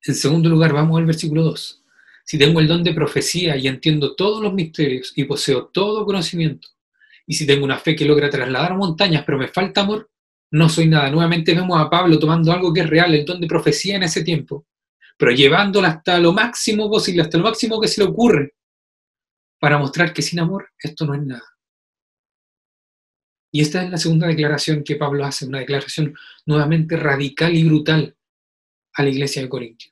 En segundo lugar, vamos al versículo 2. Si tengo el don de profecía y entiendo todos los misterios y poseo todo conocimiento, y si tengo una fe que logra trasladar montañas, pero me falta amor, no soy nada. Nuevamente vemos a Pablo tomando algo que es real, el don de profecía en ese tiempo, pero llevándolo hasta lo máximo posible, hasta lo máximo que se le ocurre, para mostrar que sin amor esto no es nada. Y esta es la segunda declaración que Pablo hace, una declaración nuevamente radical y brutal a la iglesia de Corintio.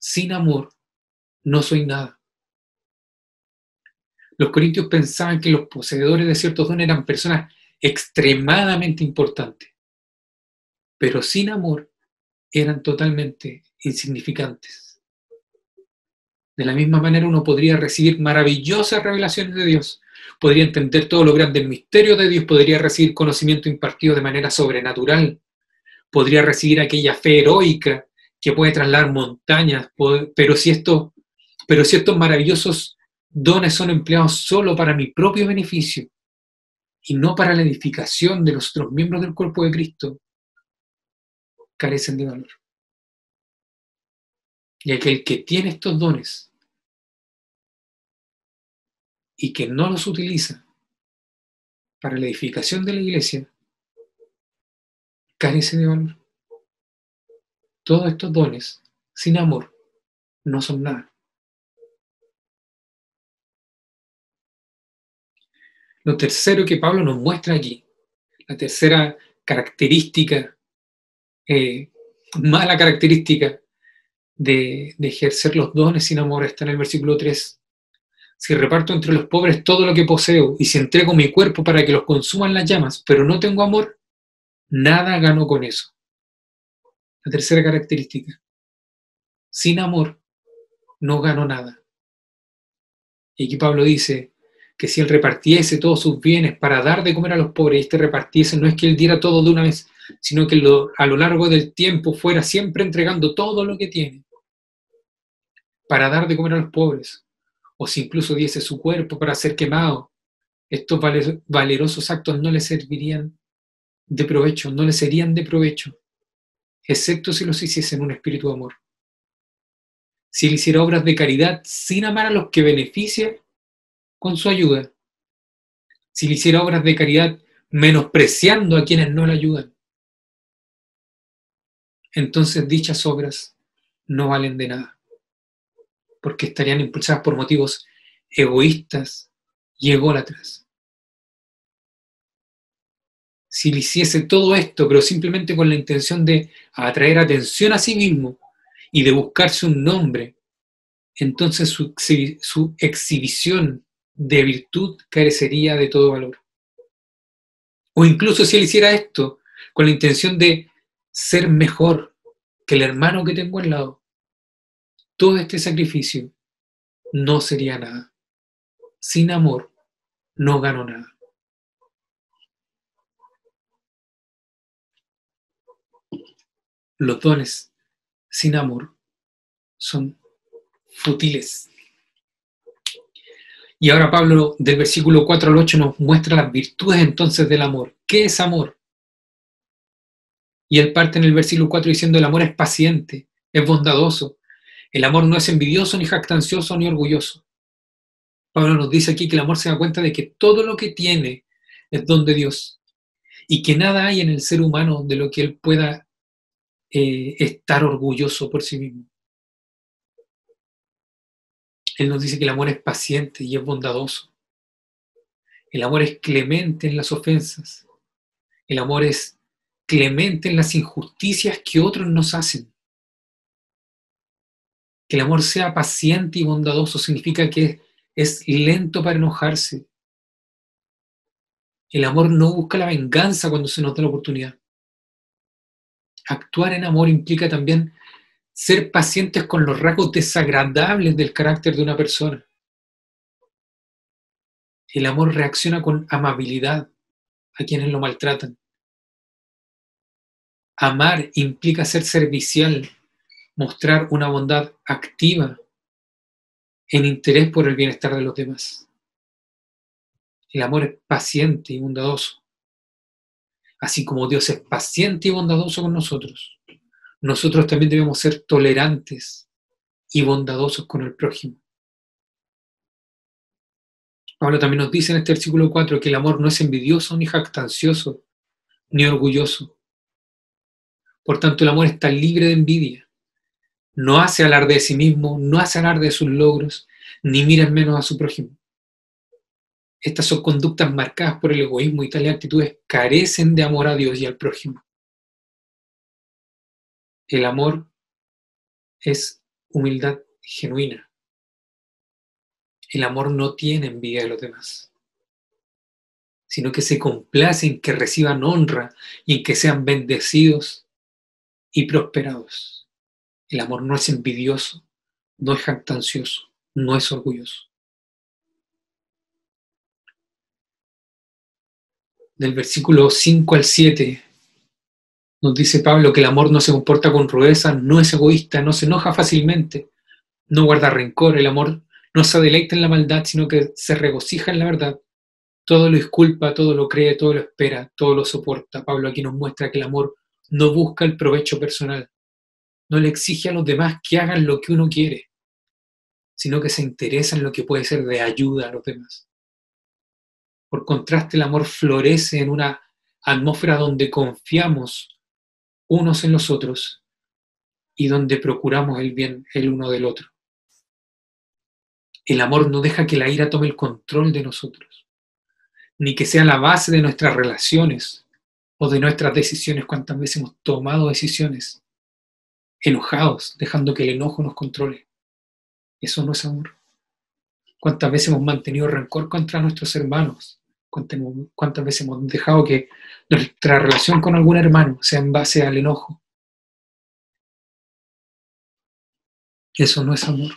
Sin amor no soy nada. Los corintios pensaban que los poseedores de ciertos dones eran personas extremadamente importante, pero sin amor eran totalmente insignificantes. De la misma manera uno podría recibir maravillosas revelaciones de Dios, podría entender todo lo grande misterio de Dios, podría recibir conocimiento impartido de manera sobrenatural, podría recibir aquella fe heroica que puede trasladar montañas, pero si, esto, pero si estos maravillosos dones son empleados solo para mi propio beneficio, y no para la edificación de los otros miembros del cuerpo de Cristo, carecen de valor. Y aquel que tiene estos dones y que no los utiliza para la edificación de la iglesia, carece de valor. Todos estos dones, sin amor, no son nada. Lo tercero que Pablo nos muestra aquí, la tercera característica, eh, mala característica de, de ejercer los dones sin amor, está en el versículo 3. Si reparto entre los pobres todo lo que poseo y si entrego mi cuerpo para que los consuman las llamas, pero no tengo amor, nada gano con eso. La tercera característica. Sin amor, no gano nada. Y aquí Pablo dice, que si él repartiese todos sus bienes para dar de comer a los pobres y este repartiese, no es que él diera todo de una vez, sino que a lo largo del tiempo fuera siempre entregando todo lo que tiene para dar de comer a los pobres, o si incluso diese su cuerpo para ser quemado, estos valerosos actos no le servirían de provecho, no le serían de provecho, excepto si los hiciese en un espíritu de amor. Si él hiciera obras de caridad sin amar a los que beneficia con su ayuda, si le hiciera obras de caridad menospreciando a quienes no le ayudan, entonces dichas obras no valen de nada, porque estarían impulsadas por motivos egoístas y ególatras. Si le hiciese todo esto, pero simplemente con la intención de atraer atención a sí mismo y de buscarse un nombre, entonces su, su exhibición de virtud carecería de todo valor. O incluso si él hiciera esto con la intención de ser mejor que el hermano que tengo al lado, todo este sacrificio no sería nada. Sin amor no gano nada. Los dones sin amor son futiles. Y ahora Pablo del versículo 4 al 8 nos muestra las virtudes entonces del amor. ¿Qué es amor? Y él parte en el versículo 4 diciendo el amor es paciente, es bondadoso. El amor no es envidioso, ni jactancioso, ni orgulloso. Pablo nos dice aquí que el amor se da cuenta de que todo lo que tiene es don de Dios y que nada hay en el ser humano de lo que él pueda eh, estar orgulloso por sí mismo. Él nos dice que el amor es paciente y es bondadoso. El amor es clemente en las ofensas. El amor es clemente en las injusticias que otros nos hacen. Que el amor sea paciente y bondadoso significa que es lento para enojarse. El amor no busca la venganza cuando se nos da la oportunidad. Actuar en amor implica también ser pacientes con los rasgos desagradables del carácter de una persona. El amor reacciona con amabilidad a quienes lo maltratan. Amar implica ser servicial, mostrar una bondad activa en interés por el bienestar de los demás. El amor es paciente y bondadoso. Así como Dios es paciente y bondadoso con nosotros, nosotros también debemos ser tolerantes y bondadosos con el prójimo. Pablo también nos dice en este versículo 4 que el amor no es envidioso, ni jactancioso, ni orgulloso. Por tanto, el amor está libre de envidia. No hace alarde de sí mismo, no hace alarde de sus logros, ni mira en menos a su prójimo. Estas son conductas marcadas por el egoísmo y tales actitudes carecen de amor a Dios y al prójimo. El amor es humildad genuina. El amor no tiene envidia de los demás, sino que se complace en que reciban honra y en que sean bendecidos y prosperados. El amor no es envidioso, no es jactancioso, no es orgulloso. Del versículo 5 al 7 nos dice Pablo que el amor no se comporta con rudeza, no es egoísta, no se enoja fácilmente, no guarda rencor, el amor no se deleita en la maldad, sino que se regocija en la verdad. Todo lo disculpa, todo lo cree, todo lo espera, todo lo soporta. Pablo aquí nos muestra que el amor no busca el provecho personal, no le exige a los demás que hagan lo que uno quiere, sino que se interesa en lo que puede ser de ayuda a los demás. Por contraste, el amor florece en una atmósfera donde confiamos unos en los otros y donde procuramos el bien el uno del otro. El amor no deja que la ira tome el control de nosotros, ni que sea la base de nuestras relaciones o de nuestras decisiones, cuántas veces hemos tomado decisiones enojados, dejando que el enojo nos controle. Eso no es amor. ¿Cuántas veces hemos mantenido rencor contra nuestros hermanos? ¿Cuántas veces hemos dejado que nuestra relación con algún hermano sea en base al enojo? Eso no es amor.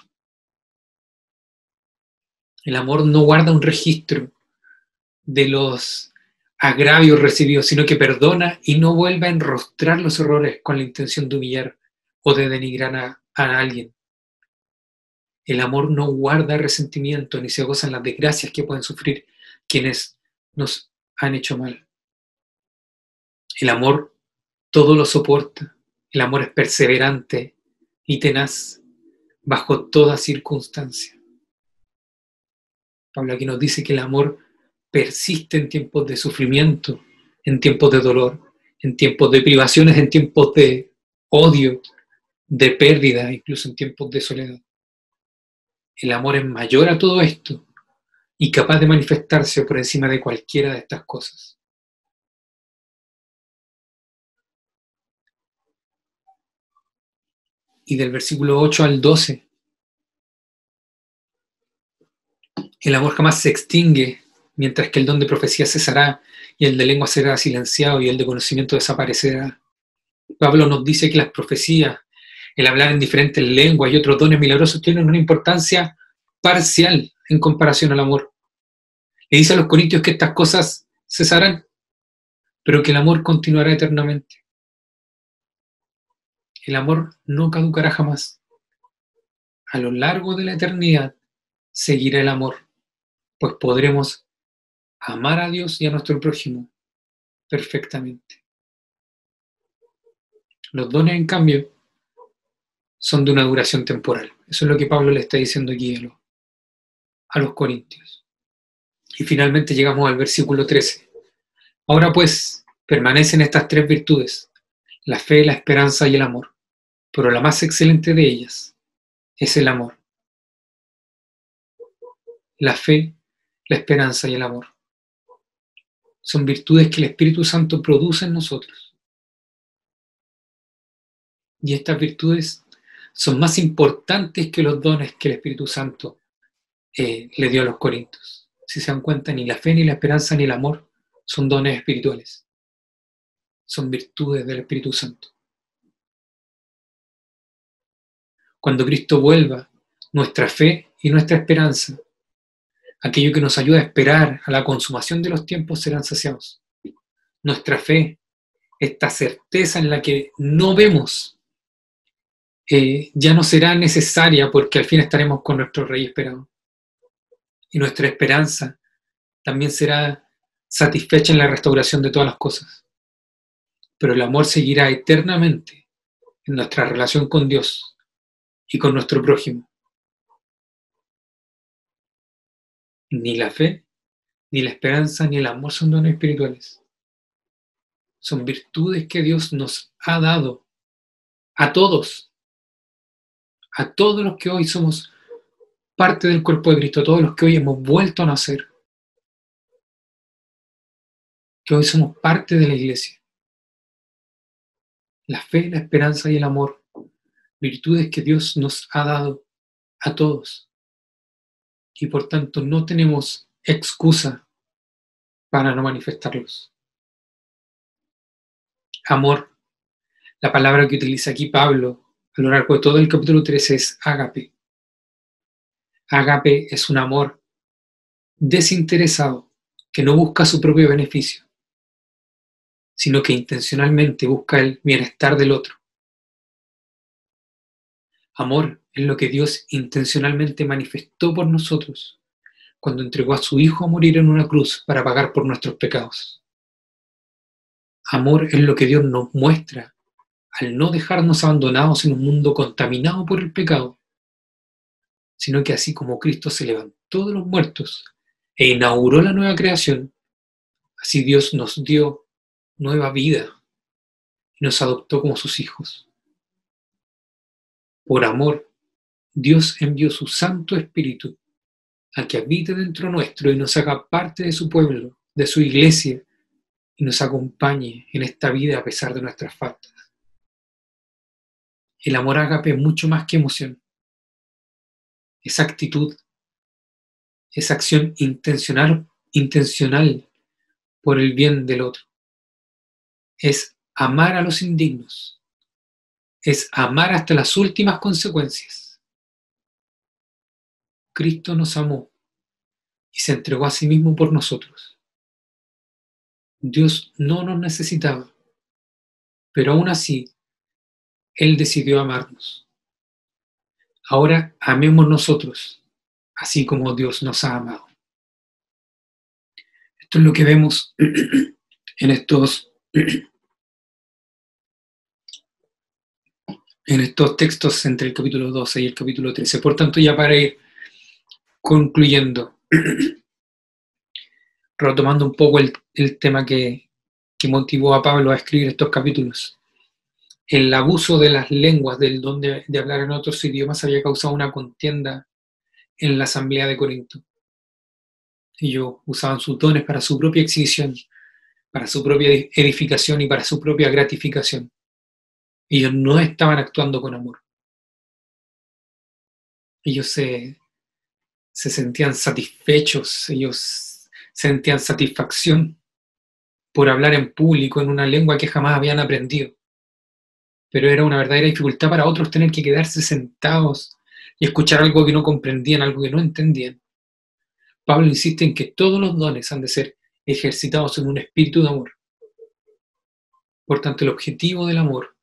El amor no guarda un registro de los agravios recibidos, sino que perdona y no vuelve a enrostrar los errores con la intención de humillar o de denigrar a, alguien. El amor no guarda resentimiento ni se gozan las desgracias que pueden sufrir quienes nos han hecho mal. El amor todo lo soporta. El amor es perseverante y tenaz bajo toda circunstancia. Pablo aquí nos dice que el amor persiste en tiempos de sufrimiento, en tiempos de dolor, en tiempos de privaciones, en tiempos de odio, de pérdida, incluso en tiempos de soledad. El amor es mayor a todo esto y capaz de manifestarse por encima de cualquiera de estas cosas. Y del versículo 8 al 12, el amor jamás se extingue, mientras que el don de profecía cesará y el de lengua será silenciado y el de conocimiento desaparecerá. Pablo nos dice que las profecías, el hablar en diferentes lenguas y otros dones milagrosos tienen una importancia parcial en comparación al amor. Le dice a los corintios que estas cosas cesarán, pero que el amor continuará eternamente. El amor no caducará jamás. A lo largo de la eternidad seguirá el amor, pues podremos amar a Dios y a nuestro prójimo perfectamente. Los dones, en cambio, son de una duración temporal. Eso es lo que Pablo le está diciendo aquí a los, a los Corintios. Y finalmente llegamos al versículo 13. Ahora pues, permanecen estas tres virtudes, la fe, la esperanza y el amor. Pero la más excelente de ellas es el amor. La fe, la esperanza y el amor. Son virtudes que el Espíritu Santo produce en nosotros. Y estas virtudes son más importantes que los dones que el Espíritu Santo eh, le dio a los Corintios. Si se dan cuenta, ni la fe, ni la esperanza, ni el amor son dones espirituales. Son virtudes del Espíritu Santo. Cuando Cristo vuelva, nuestra fe y nuestra esperanza, aquello que nos ayuda a esperar a la consumación de los tiempos, serán saciados. Nuestra fe, esta certeza en la que no vemos, eh, ya no será necesaria porque al fin estaremos con nuestro Rey esperado. Y nuestra esperanza también será satisfecha en la restauración de todas las cosas. Pero el amor seguirá eternamente en nuestra relación con Dios y con nuestro prójimo. Ni la fe, ni la esperanza, ni el amor son dones espirituales. Son virtudes que Dios nos ha dado a todos a todos los que hoy somos parte del cuerpo de Cristo, todos los que hoy hemos vuelto a nacer, que hoy somos parte de la iglesia. La fe, la esperanza y el amor, virtudes que Dios nos ha dado a todos. Y por tanto no tenemos excusa para no manifestarlos. Amor, la palabra que utiliza aquí Pablo a lo largo de todo el capítulo 13 es ágape. Ágape es un amor desinteresado que no busca su propio beneficio, sino que intencionalmente busca el bienestar del otro. Amor es lo que Dios intencionalmente manifestó por nosotros cuando entregó a su Hijo a morir en una cruz para pagar por nuestros pecados. Amor es lo que Dios nos muestra al no dejarnos abandonados en un mundo contaminado por el pecado, sino que así como Cristo se levantó de los muertos e inauguró la nueva creación, así Dios nos dio nueva vida y nos adoptó como sus hijos. Por amor, Dios envió su Santo Espíritu a que habite dentro nuestro y nos haga parte de su pueblo, de su iglesia, y nos acompañe en esta vida a pesar de nuestras faltas. El amor ágape es mucho más que emoción. Es actitud, es acción intencional, intencional por el bien del otro. Es amar a los indignos. Es amar hasta las últimas consecuencias. Cristo nos amó y se entregó a sí mismo por nosotros. Dios no nos necesitaba, pero aún así él decidió amarnos. Ahora amemos nosotros, así como Dios nos ha amado. Esto es lo que vemos [CLEARS THROAT] en estos, [CLEARS THROAT] en estos textos entre el capítulo 12 y el capítulo 13. Por tanto, ya para ir concluyendo, [CLEARS THROAT] retomando un poco el, tema que motivó a Pablo a escribir estos capítulos. El abuso de las lenguas, del don de, hablar en otros idiomas, había causado una contienda en la asamblea de Corinto. Ellos usaban sus dones para su propia exhibición, para su propia edificación y para su propia gratificación. Ellos no estaban actuando con amor. Ellos se, se sentían satisfechos, ellos sentían satisfacción por hablar en público en una lengua que jamás habían aprendido. Pero era una verdadera dificultad para otros tener que quedarse sentados y escuchar algo que no comprendían, algo que no entendían. Pablo insiste en que todos los dones han de ser ejercitados en un espíritu de amor. Por tanto, el objetivo del amor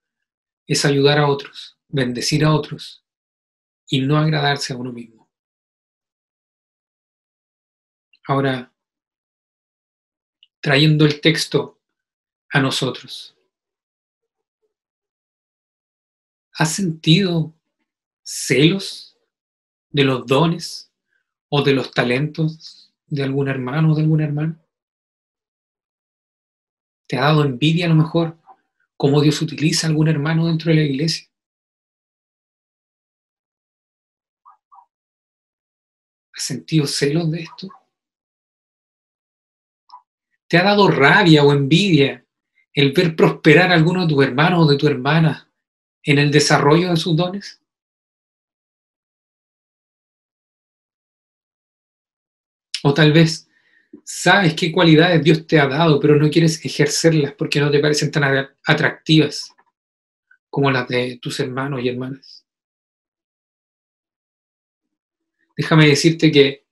es ayudar a otros, bendecir a otros y no agradarse a uno mismo. Ahora, trayendo el texto a nosotros. ¿Has sentido celos de los dones o de los talentos de algún hermano o de alguna hermana? ¿Te ha dado envidia a lo mejor cómo Dios utiliza a algún hermano dentro de la iglesia? ¿Has sentido celos de esto? ¿Te ha dado rabia o envidia el ver prosperar a alguno de tus hermanos o de tu hermana en el desarrollo de sus dones? O tal vez sabes qué cualidades Dios te ha dado, pero no quieres ejercerlas porque no te parecen tan atractivas como las de tus hermanos y hermanas. Déjame decirte que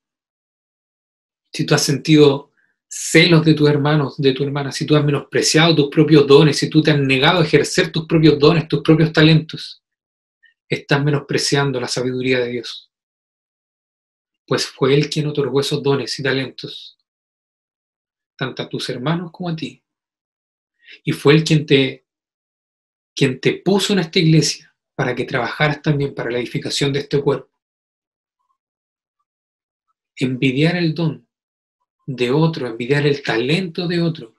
si tú has sentido celos de tus hermanos, de tu hermana, si tú has menospreciado tus propios dones, si tú te has negado a ejercer tus propios dones, tus propios talentos, estás menospreciando la sabiduría de Dios pues fue Él quien otorgó esos dones y talentos, tanto a tus hermanos como a ti. Y fue Él quien te, quien te puso en esta iglesia para que trabajaras también para la edificación de este cuerpo. Envidiar el don de otro, envidiar el talento de otro,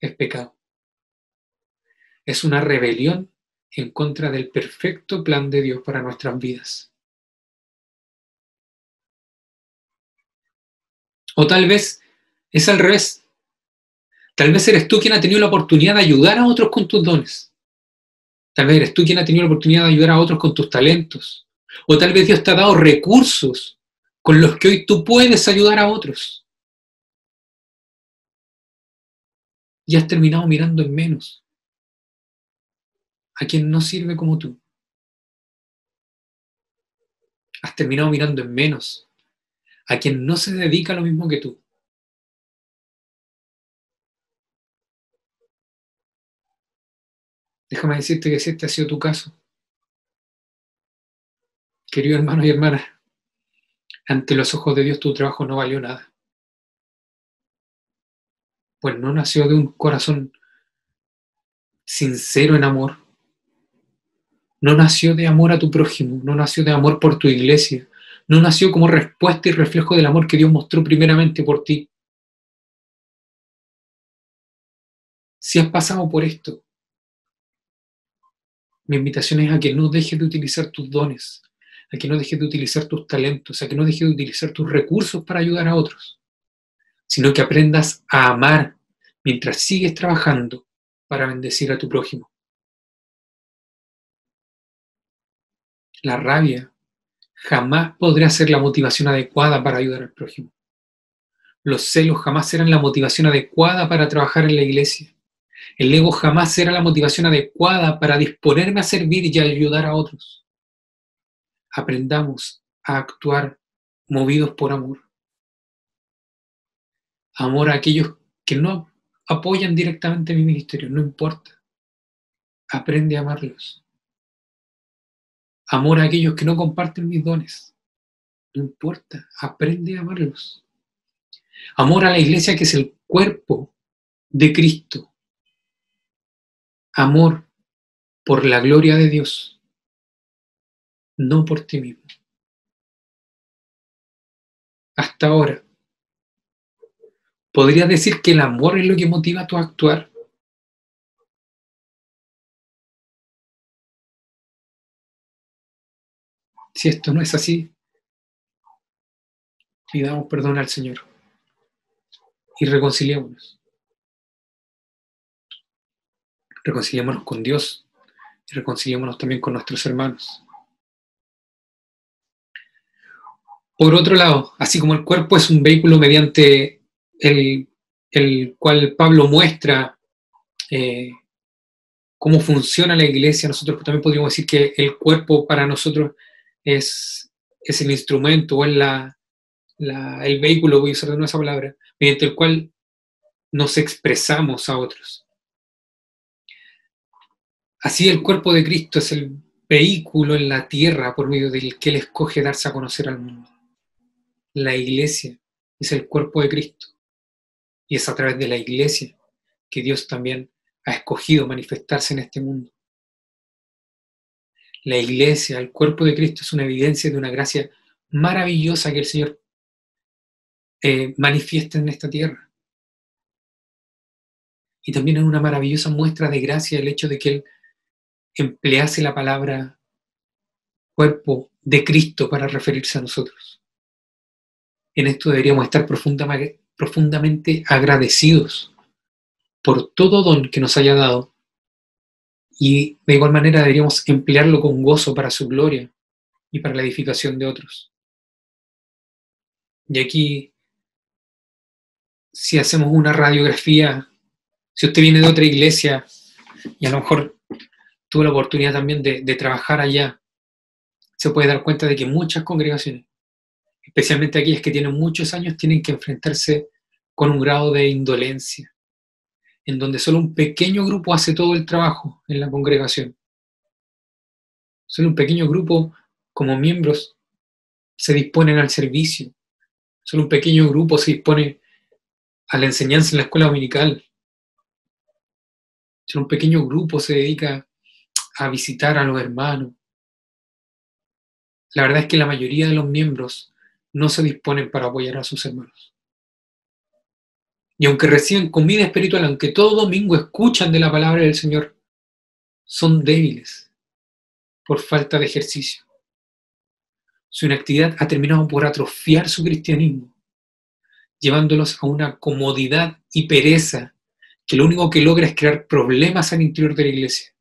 es pecado. Es una rebelión en contra del perfecto plan de Dios para nuestras vidas. O tal vez es al revés. Tal vez eres tú quien ha tenido la oportunidad de ayudar a otros con tus dones. Tal vez eres tú quien ha tenido la oportunidad de ayudar a otros con tus talentos. O tal vez Dios te ha dado recursos con los que hoy tú puedes ayudar a otros. Y has terminado mirando en menos a quien no sirve como tú. Has terminado mirando en menos a quien no se dedica a lo mismo que tú. Déjame decirte que si este ha sido tu caso, querido hermano y hermana, ante los ojos de Dios tu trabajo no valió nada. Pues no nació de un corazón sincero en amor. No nació de amor a tu prójimo, no nació de amor por tu iglesia, no nació como respuesta y reflejo del amor que Dios mostró primeramente por ti. Si has pasado por esto, mi invitación es a que no dejes de utilizar tus dones, a que no dejes de utilizar tus talentos, a que no dejes de utilizar tus recursos para ayudar a otros, sino que aprendas a amar mientras sigues trabajando para bendecir a tu prójimo. La rabia jamás podrá ser la motivación adecuada para ayudar al prójimo. Los celos jamás serán la motivación adecuada para trabajar en la iglesia. El ego jamás será la motivación adecuada para disponerme a servir y ayudar a otros. Aprendamos a actuar movidos por amor. Amor a aquellos que no apoyan directamente mi ministerio, no importa. Aprende a amarlos. Amor a aquellos que no comparten mis dones. No importa, aprende a amarlos. Amor a la iglesia que es el cuerpo de Cristo. Amor por la gloria de Dios, no por ti mismo. Hasta ahora, ¿podrías decir que el amor es lo que motiva a tu actuar? Si esto no es así, pidamos perdón al Señor y reconciliémonos. Reconciliémonos con Dios y reconciliémonos también con nuestros hermanos. Por otro lado, así como el cuerpo es un vehículo mediante el, cual Pablo muestra eh, cómo funciona la iglesia, nosotros también podríamos decir que el cuerpo para nosotros es, es el instrumento o es la, el vehículo, voy a usar de nueva esa palabra, mediante el cual nos expresamos a otros. Así el cuerpo de Cristo es el vehículo en la tierra por medio del que Él escoge darse a conocer al mundo. La iglesia es el cuerpo de Cristo y es a través de la iglesia que Dios también ha escogido manifestarse en este mundo. La iglesia, el cuerpo de Cristo, es una evidencia de una gracia maravillosa que el Señor eh, manifiesta en esta tierra. Y también es una maravillosa muestra de gracia el hecho de que Él emplease la palabra cuerpo de Cristo para referirse a nosotros. En esto deberíamos estar profundamente agradecidos por todo don que nos haya dado y de igual manera deberíamos emplearlo con gozo para su gloria y para la edificación de otros. Y aquí, si hacemos una radiografía, si usted viene de otra iglesia y a lo mejor tuvo la oportunidad también de, trabajar allá, se puede dar cuenta de que muchas congregaciones, especialmente aquellas que tienen muchos años, tienen que enfrentarse con un grado de indolencia, en donde solo un pequeño grupo hace todo el trabajo en la congregación. Solo un pequeño grupo, como miembros, se disponen al servicio. Solo un pequeño grupo se dispone a la enseñanza en la escuela dominical. Solo un pequeño grupo se dedica a visitar a los hermanos. La verdad es que la mayoría de los miembros no se disponen para apoyar a sus hermanos. Y aunque reciben comida espiritual, aunque todo domingo escuchan de la palabra del Señor, son débiles por falta de ejercicio. Su inactividad ha terminado por atrofiar su cristianismo, llevándolos a una comodidad y pereza que lo único que logra es crear problemas al interior de la iglesia,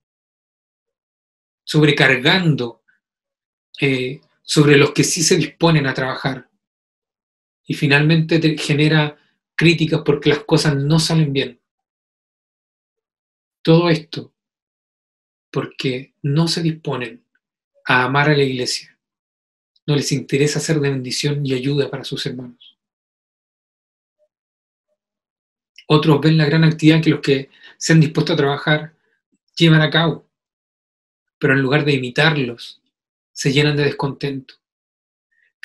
sobrecargando eh, sobre los que sí se disponen a trabajar. Y finalmente genera críticas porque las cosas no salen bien. Todo esto porque no se disponen a amar a la iglesia. No les interesa ser de bendición y ayuda para sus hermanos. Otros ven la gran actividad que los que se han dispuesto a trabajar llevan a cabo, pero en lugar de imitarlos, se llenan de descontento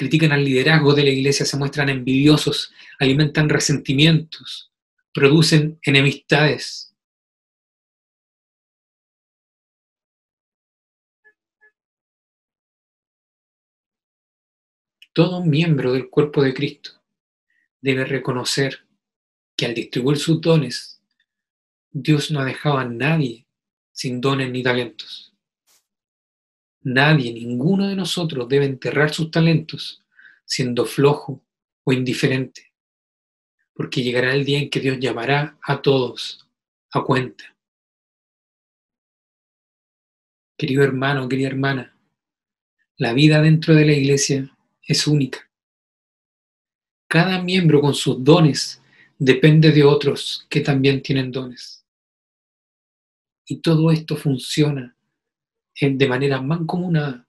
critican al liderazgo de la iglesia, se muestran envidiosos, alimentan resentimientos, producen enemistades. Todo miembro del cuerpo de Cristo debe reconocer que al distribuir sus dones, Dios no ha dejado a nadie sin dones ni talentos. Nadie, ninguno de nosotros debe enterrar sus talentos siendo flojo o indiferente, porque llegará el día en que Dios llamará a todos a cuenta. Querido hermano, querida hermana, la vida dentro de la iglesia es única. Cada miembro con sus dones depende de otros que también tienen dones. Y todo esto funciona de manera mancomunada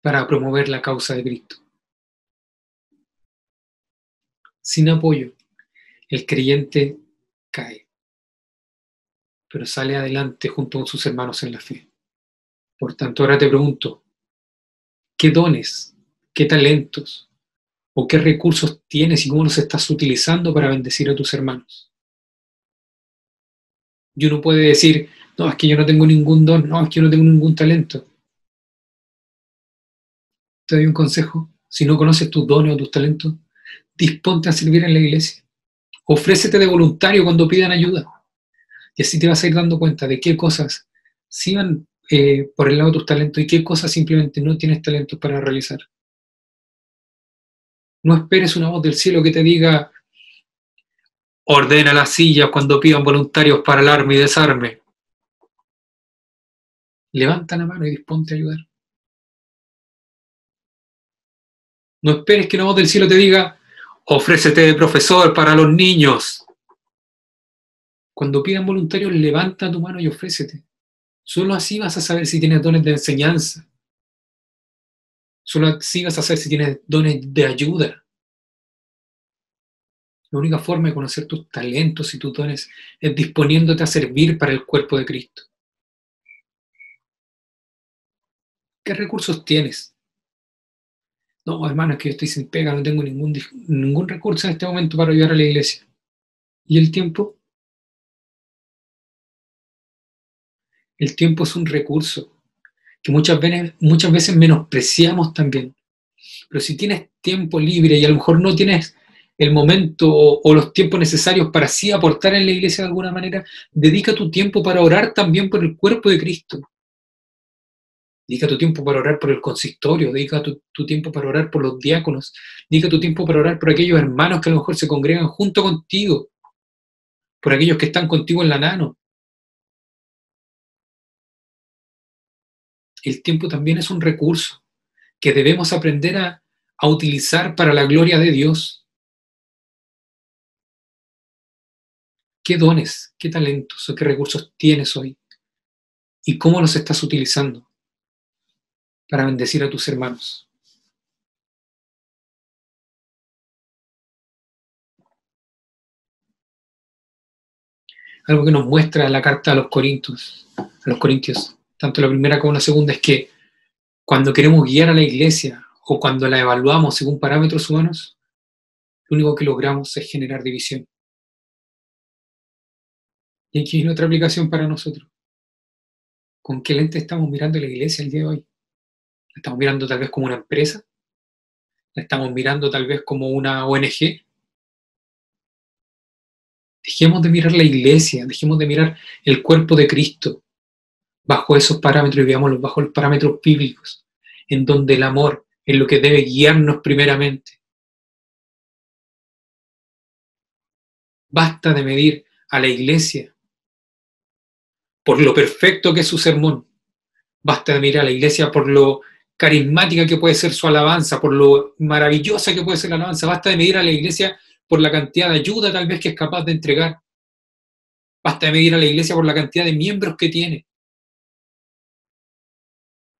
para promover la causa de Cristo. Sin apoyo, el creyente cae, pero sale adelante junto con sus hermanos en la fe. Por tanto, ahora te pregunto, ¿qué dones, qué talentos o qué recursos tienes y cómo los estás utilizando para bendecir a tus hermanos? Y uno puede decir, No, es que yo no tengo ningún don, no, es que yo no tengo ningún talento. Te doy un consejo, si no conoces tus dones o tus talentos, disponte a servir en la iglesia. Ofrécete de voluntario cuando pidan ayuda. Y así te vas a ir dando cuenta de qué cosas sí van eh, por el lado de tus talentos y qué cosas simplemente no tienes talento para realizar. No esperes una voz del cielo que te diga, ordena las sillas cuando pidan voluntarios para el arma y desarme. Levanta la mano y disponte a ayudar. No esperes que una voz del cielo te diga, ofrécete de profesor para los niños. Cuando pidan voluntarios, levanta tu mano y ofrécete. Solo así vas a saber si tienes dones de enseñanza. Solo así vas a saber si tienes dones de ayuda. La única forma de conocer tus talentos y tus dones es disponiéndote a servir para el cuerpo de Cristo. ¿Qué recursos tienes? No, hermano, es que yo estoy sin pega, no tengo ningún, ningún recurso en este momento para ayudar a la iglesia. ¿Y el tiempo? El tiempo es un recurso que muchas veces, muchas veces menospreciamos también. Pero si tienes tiempo libre y a lo mejor no tienes el momento o, los tiempos necesarios para sí aportar en la iglesia de alguna manera, dedica tu tiempo para orar también por el cuerpo de Cristo. Dedica tu tiempo para orar por el consistorio, dedica tu, tiempo para orar por los diáconos, dedica tu tiempo para orar por aquellos hermanos que a lo mejor se congregan junto contigo, por aquellos que están contigo en la nano. El tiempo también es un recurso que debemos aprender a, a utilizar para la gloria de Dios. ¿Qué dones, qué talentos o qué recursos tienes hoy? ¿Y cómo los estás utilizando para bendecir a tus hermanos? Algo que nos muestra la carta a los Corintios, a los Corintios, tanto la primera como la segunda, es que cuando queremos guiar a la iglesia o cuando la evaluamos según parámetros humanos, lo único que logramos es generar división. Y aquí hay otra aplicación para nosotros. ¿Con qué lente estamos mirando la iglesia el día de hoy? ¿La estamos mirando tal vez como una empresa? ¿La estamos mirando tal vez como una ONG? Dejemos de mirar la iglesia, dejemos de mirar el cuerpo de Cristo bajo esos parámetros y veámoslo bajo los parámetros bíblicos, en donde el amor es lo que debe guiarnos primeramente. Basta de medir a la iglesia por lo perfecto que es su sermón. Basta mirar a la iglesia por lo carismática que puede ser su alabanza, por lo maravillosa que puede ser la alabanza. Basta de medir a la iglesia por la cantidad de ayuda tal vez que es capaz de entregar. Basta de medir a la iglesia por la cantidad de miembros que tiene.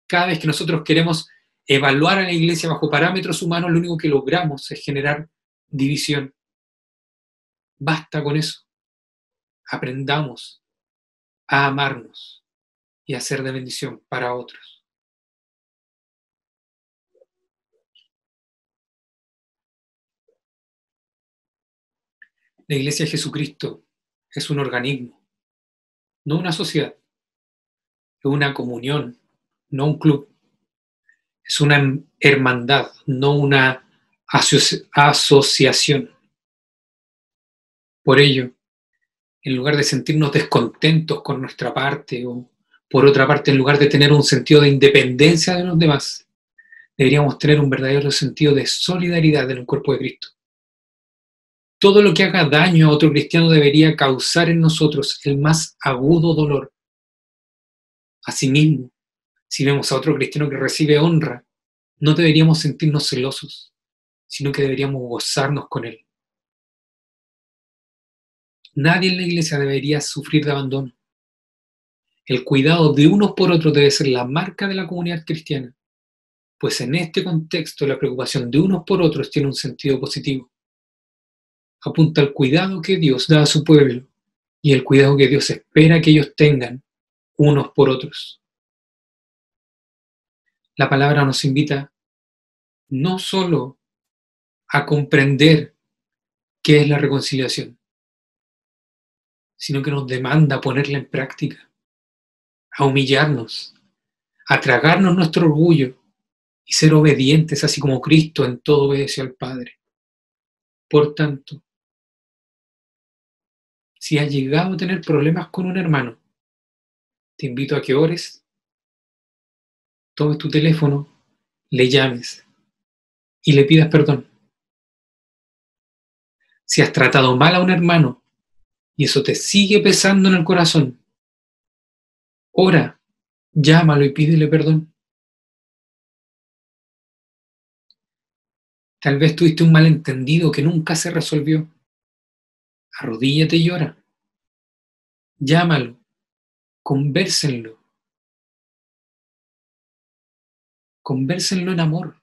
Cada vez que nosotros queremos evaluar a la iglesia bajo parámetros humanos, lo único que logramos es generar división. Basta con eso. Aprendamos a amarnos y a ser de bendición para otros. La Iglesia de Jesucristo es un organismo, no una sociedad, es una comunión, no un club, es una hermandad, no una asociación. Por ello, en lugar de sentirnos descontentos con nuestra parte o por otra parte, en lugar de tener un sentido de independencia de los demás, deberíamos tener un verdadero sentido de solidaridad en el cuerpo de Cristo. Todo lo que haga daño a otro cristiano debería causar en nosotros el más agudo dolor. Asimismo, si vemos a otro cristiano que recibe honra, no deberíamos sentirnos celosos, sino que deberíamos gozarnos con él. Nadie en la iglesia debería sufrir de abandono. El cuidado de unos por otros debe ser la marca de la comunidad cristiana, pues en este contexto la preocupación de unos por otros tiene un sentido positivo. Apunta al cuidado que Dios da a su pueblo y el cuidado que Dios espera que ellos tengan unos por otros. La palabra nos invita no solo a comprender qué es la reconciliación, sino que nos demanda ponerla en práctica. a humillarnos, a tragarnos nuestro orgullo y ser obedientes, así como Cristo en todo obedeció al Padre. Por tanto, si has llegado a tener problemas con un hermano, te invito a que ores, tomes tu teléfono, le llames y le pidas perdón. Si has tratado mal a un hermano y eso te sigue pesando en el corazón, ora, llámalo y pídele perdón. Tal vez tuviste un malentendido que nunca se resolvió. Arrodíllate y llora. Llámalo. Convérsenlo. Convérsenlo en amor.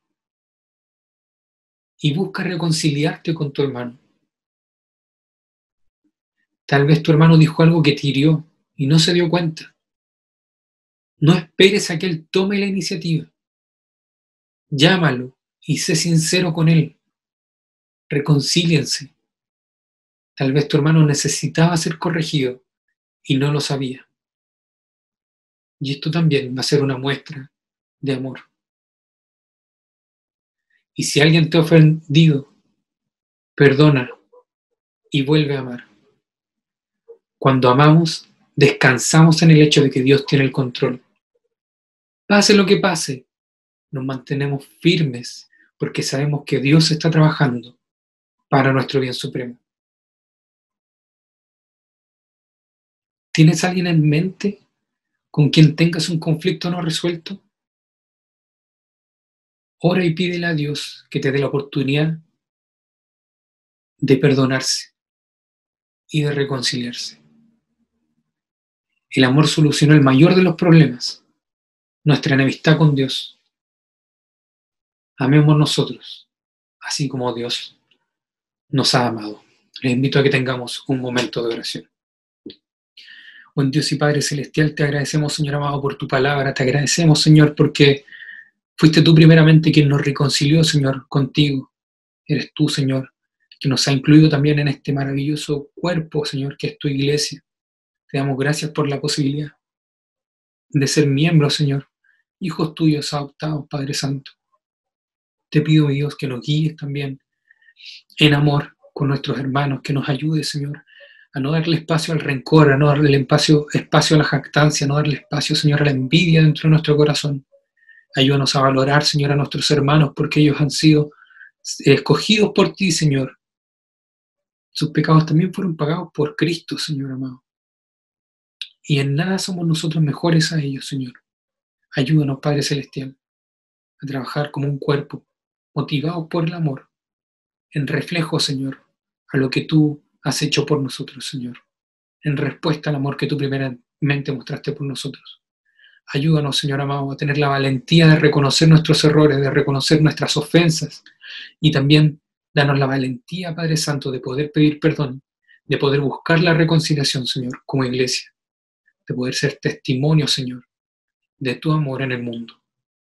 Y busca reconciliarte con tu hermano. Tal vez tu hermano dijo algo que te hirió y no se dio cuenta. No esperes a que él tome la iniciativa. Llámalo y sé sincero con él. Reconcíliense. Tal vez tu hermano necesitaba ser corregido y no lo sabía. Y esto también va a ser una muestra de amor. Y si alguien te ha ofendido, perdona y vuelve a amar. Cuando amamos, descansamos en el hecho de que Dios tiene el control. Pase lo que pase, nos mantenemos firmes porque sabemos que Dios está trabajando para nuestro bien supremo. ¿Tienes alguien en mente con quien tengas un conflicto no resuelto? Ora y pídele a Dios que te dé la oportunidad de perdonarse y de reconciliarse. El amor solucionó el mayor de los problemas, nuestra enemistad con Dios. Amemos nosotros, así como Dios nos ha amado. Les invito a que tengamos un momento de oración. Buen Dios y Padre Celestial, te agradecemos, Señor amado, por tu palabra. Te agradecemos, Señor, porque fuiste tú primeramente quien nos reconcilió, Señor, contigo. Eres tú, Señor, que nos ha incluido también en este maravilloso cuerpo, Señor, que es tu iglesia. Te damos gracias por la posibilidad de ser miembros, Señor, hijos tuyos adoptados, Padre Santo. Te pido, mi Dios, que nos guíes también en amor con nuestros hermanos, que nos ayudes, Señor, a no darle espacio al rencor, a no darle espacio, espacio a la jactancia, a no darle espacio, Señor, a la envidia dentro de nuestro corazón. Ayúdanos a valorar, Señor, a nuestros hermanos, porque ellos han sido escogidos por ti, Señor. Sus pecados también fueron pagados por Cristo, Señor amado y en nada somos nosotros mejores a ellos, Señor. Ayúdanos, Padre Celestial, a trabajar como un cuerpo, motivados por el amor, en reflejo, Señor, a lo que tú has hecho por nosotros, Señor, en respuesta al amor que tú primeramente mostraste por nosotros. Ayúdanos, Señor amado, a tener la valentía de reconocer nuestros errores, de reconocer nuestras ofensas y también danos la valentía, Padre Santo, de poder pedir perdón, de poder buscar la reconciliación, Señor, como iglesia de poder ser testimonio, Señor, de tu amor en el mundo.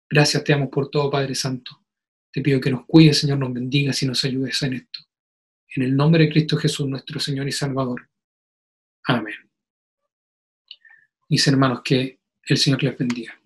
Gracias te amo por todo, Padre Santo. Te pido que nos cuides, Señor, nos bendigas y nos ayudes en esto. En el nombre de Cristo Jesús, nuestro Señor y Salvador. Amén. Mis hermanos, que el Señor les bendiga.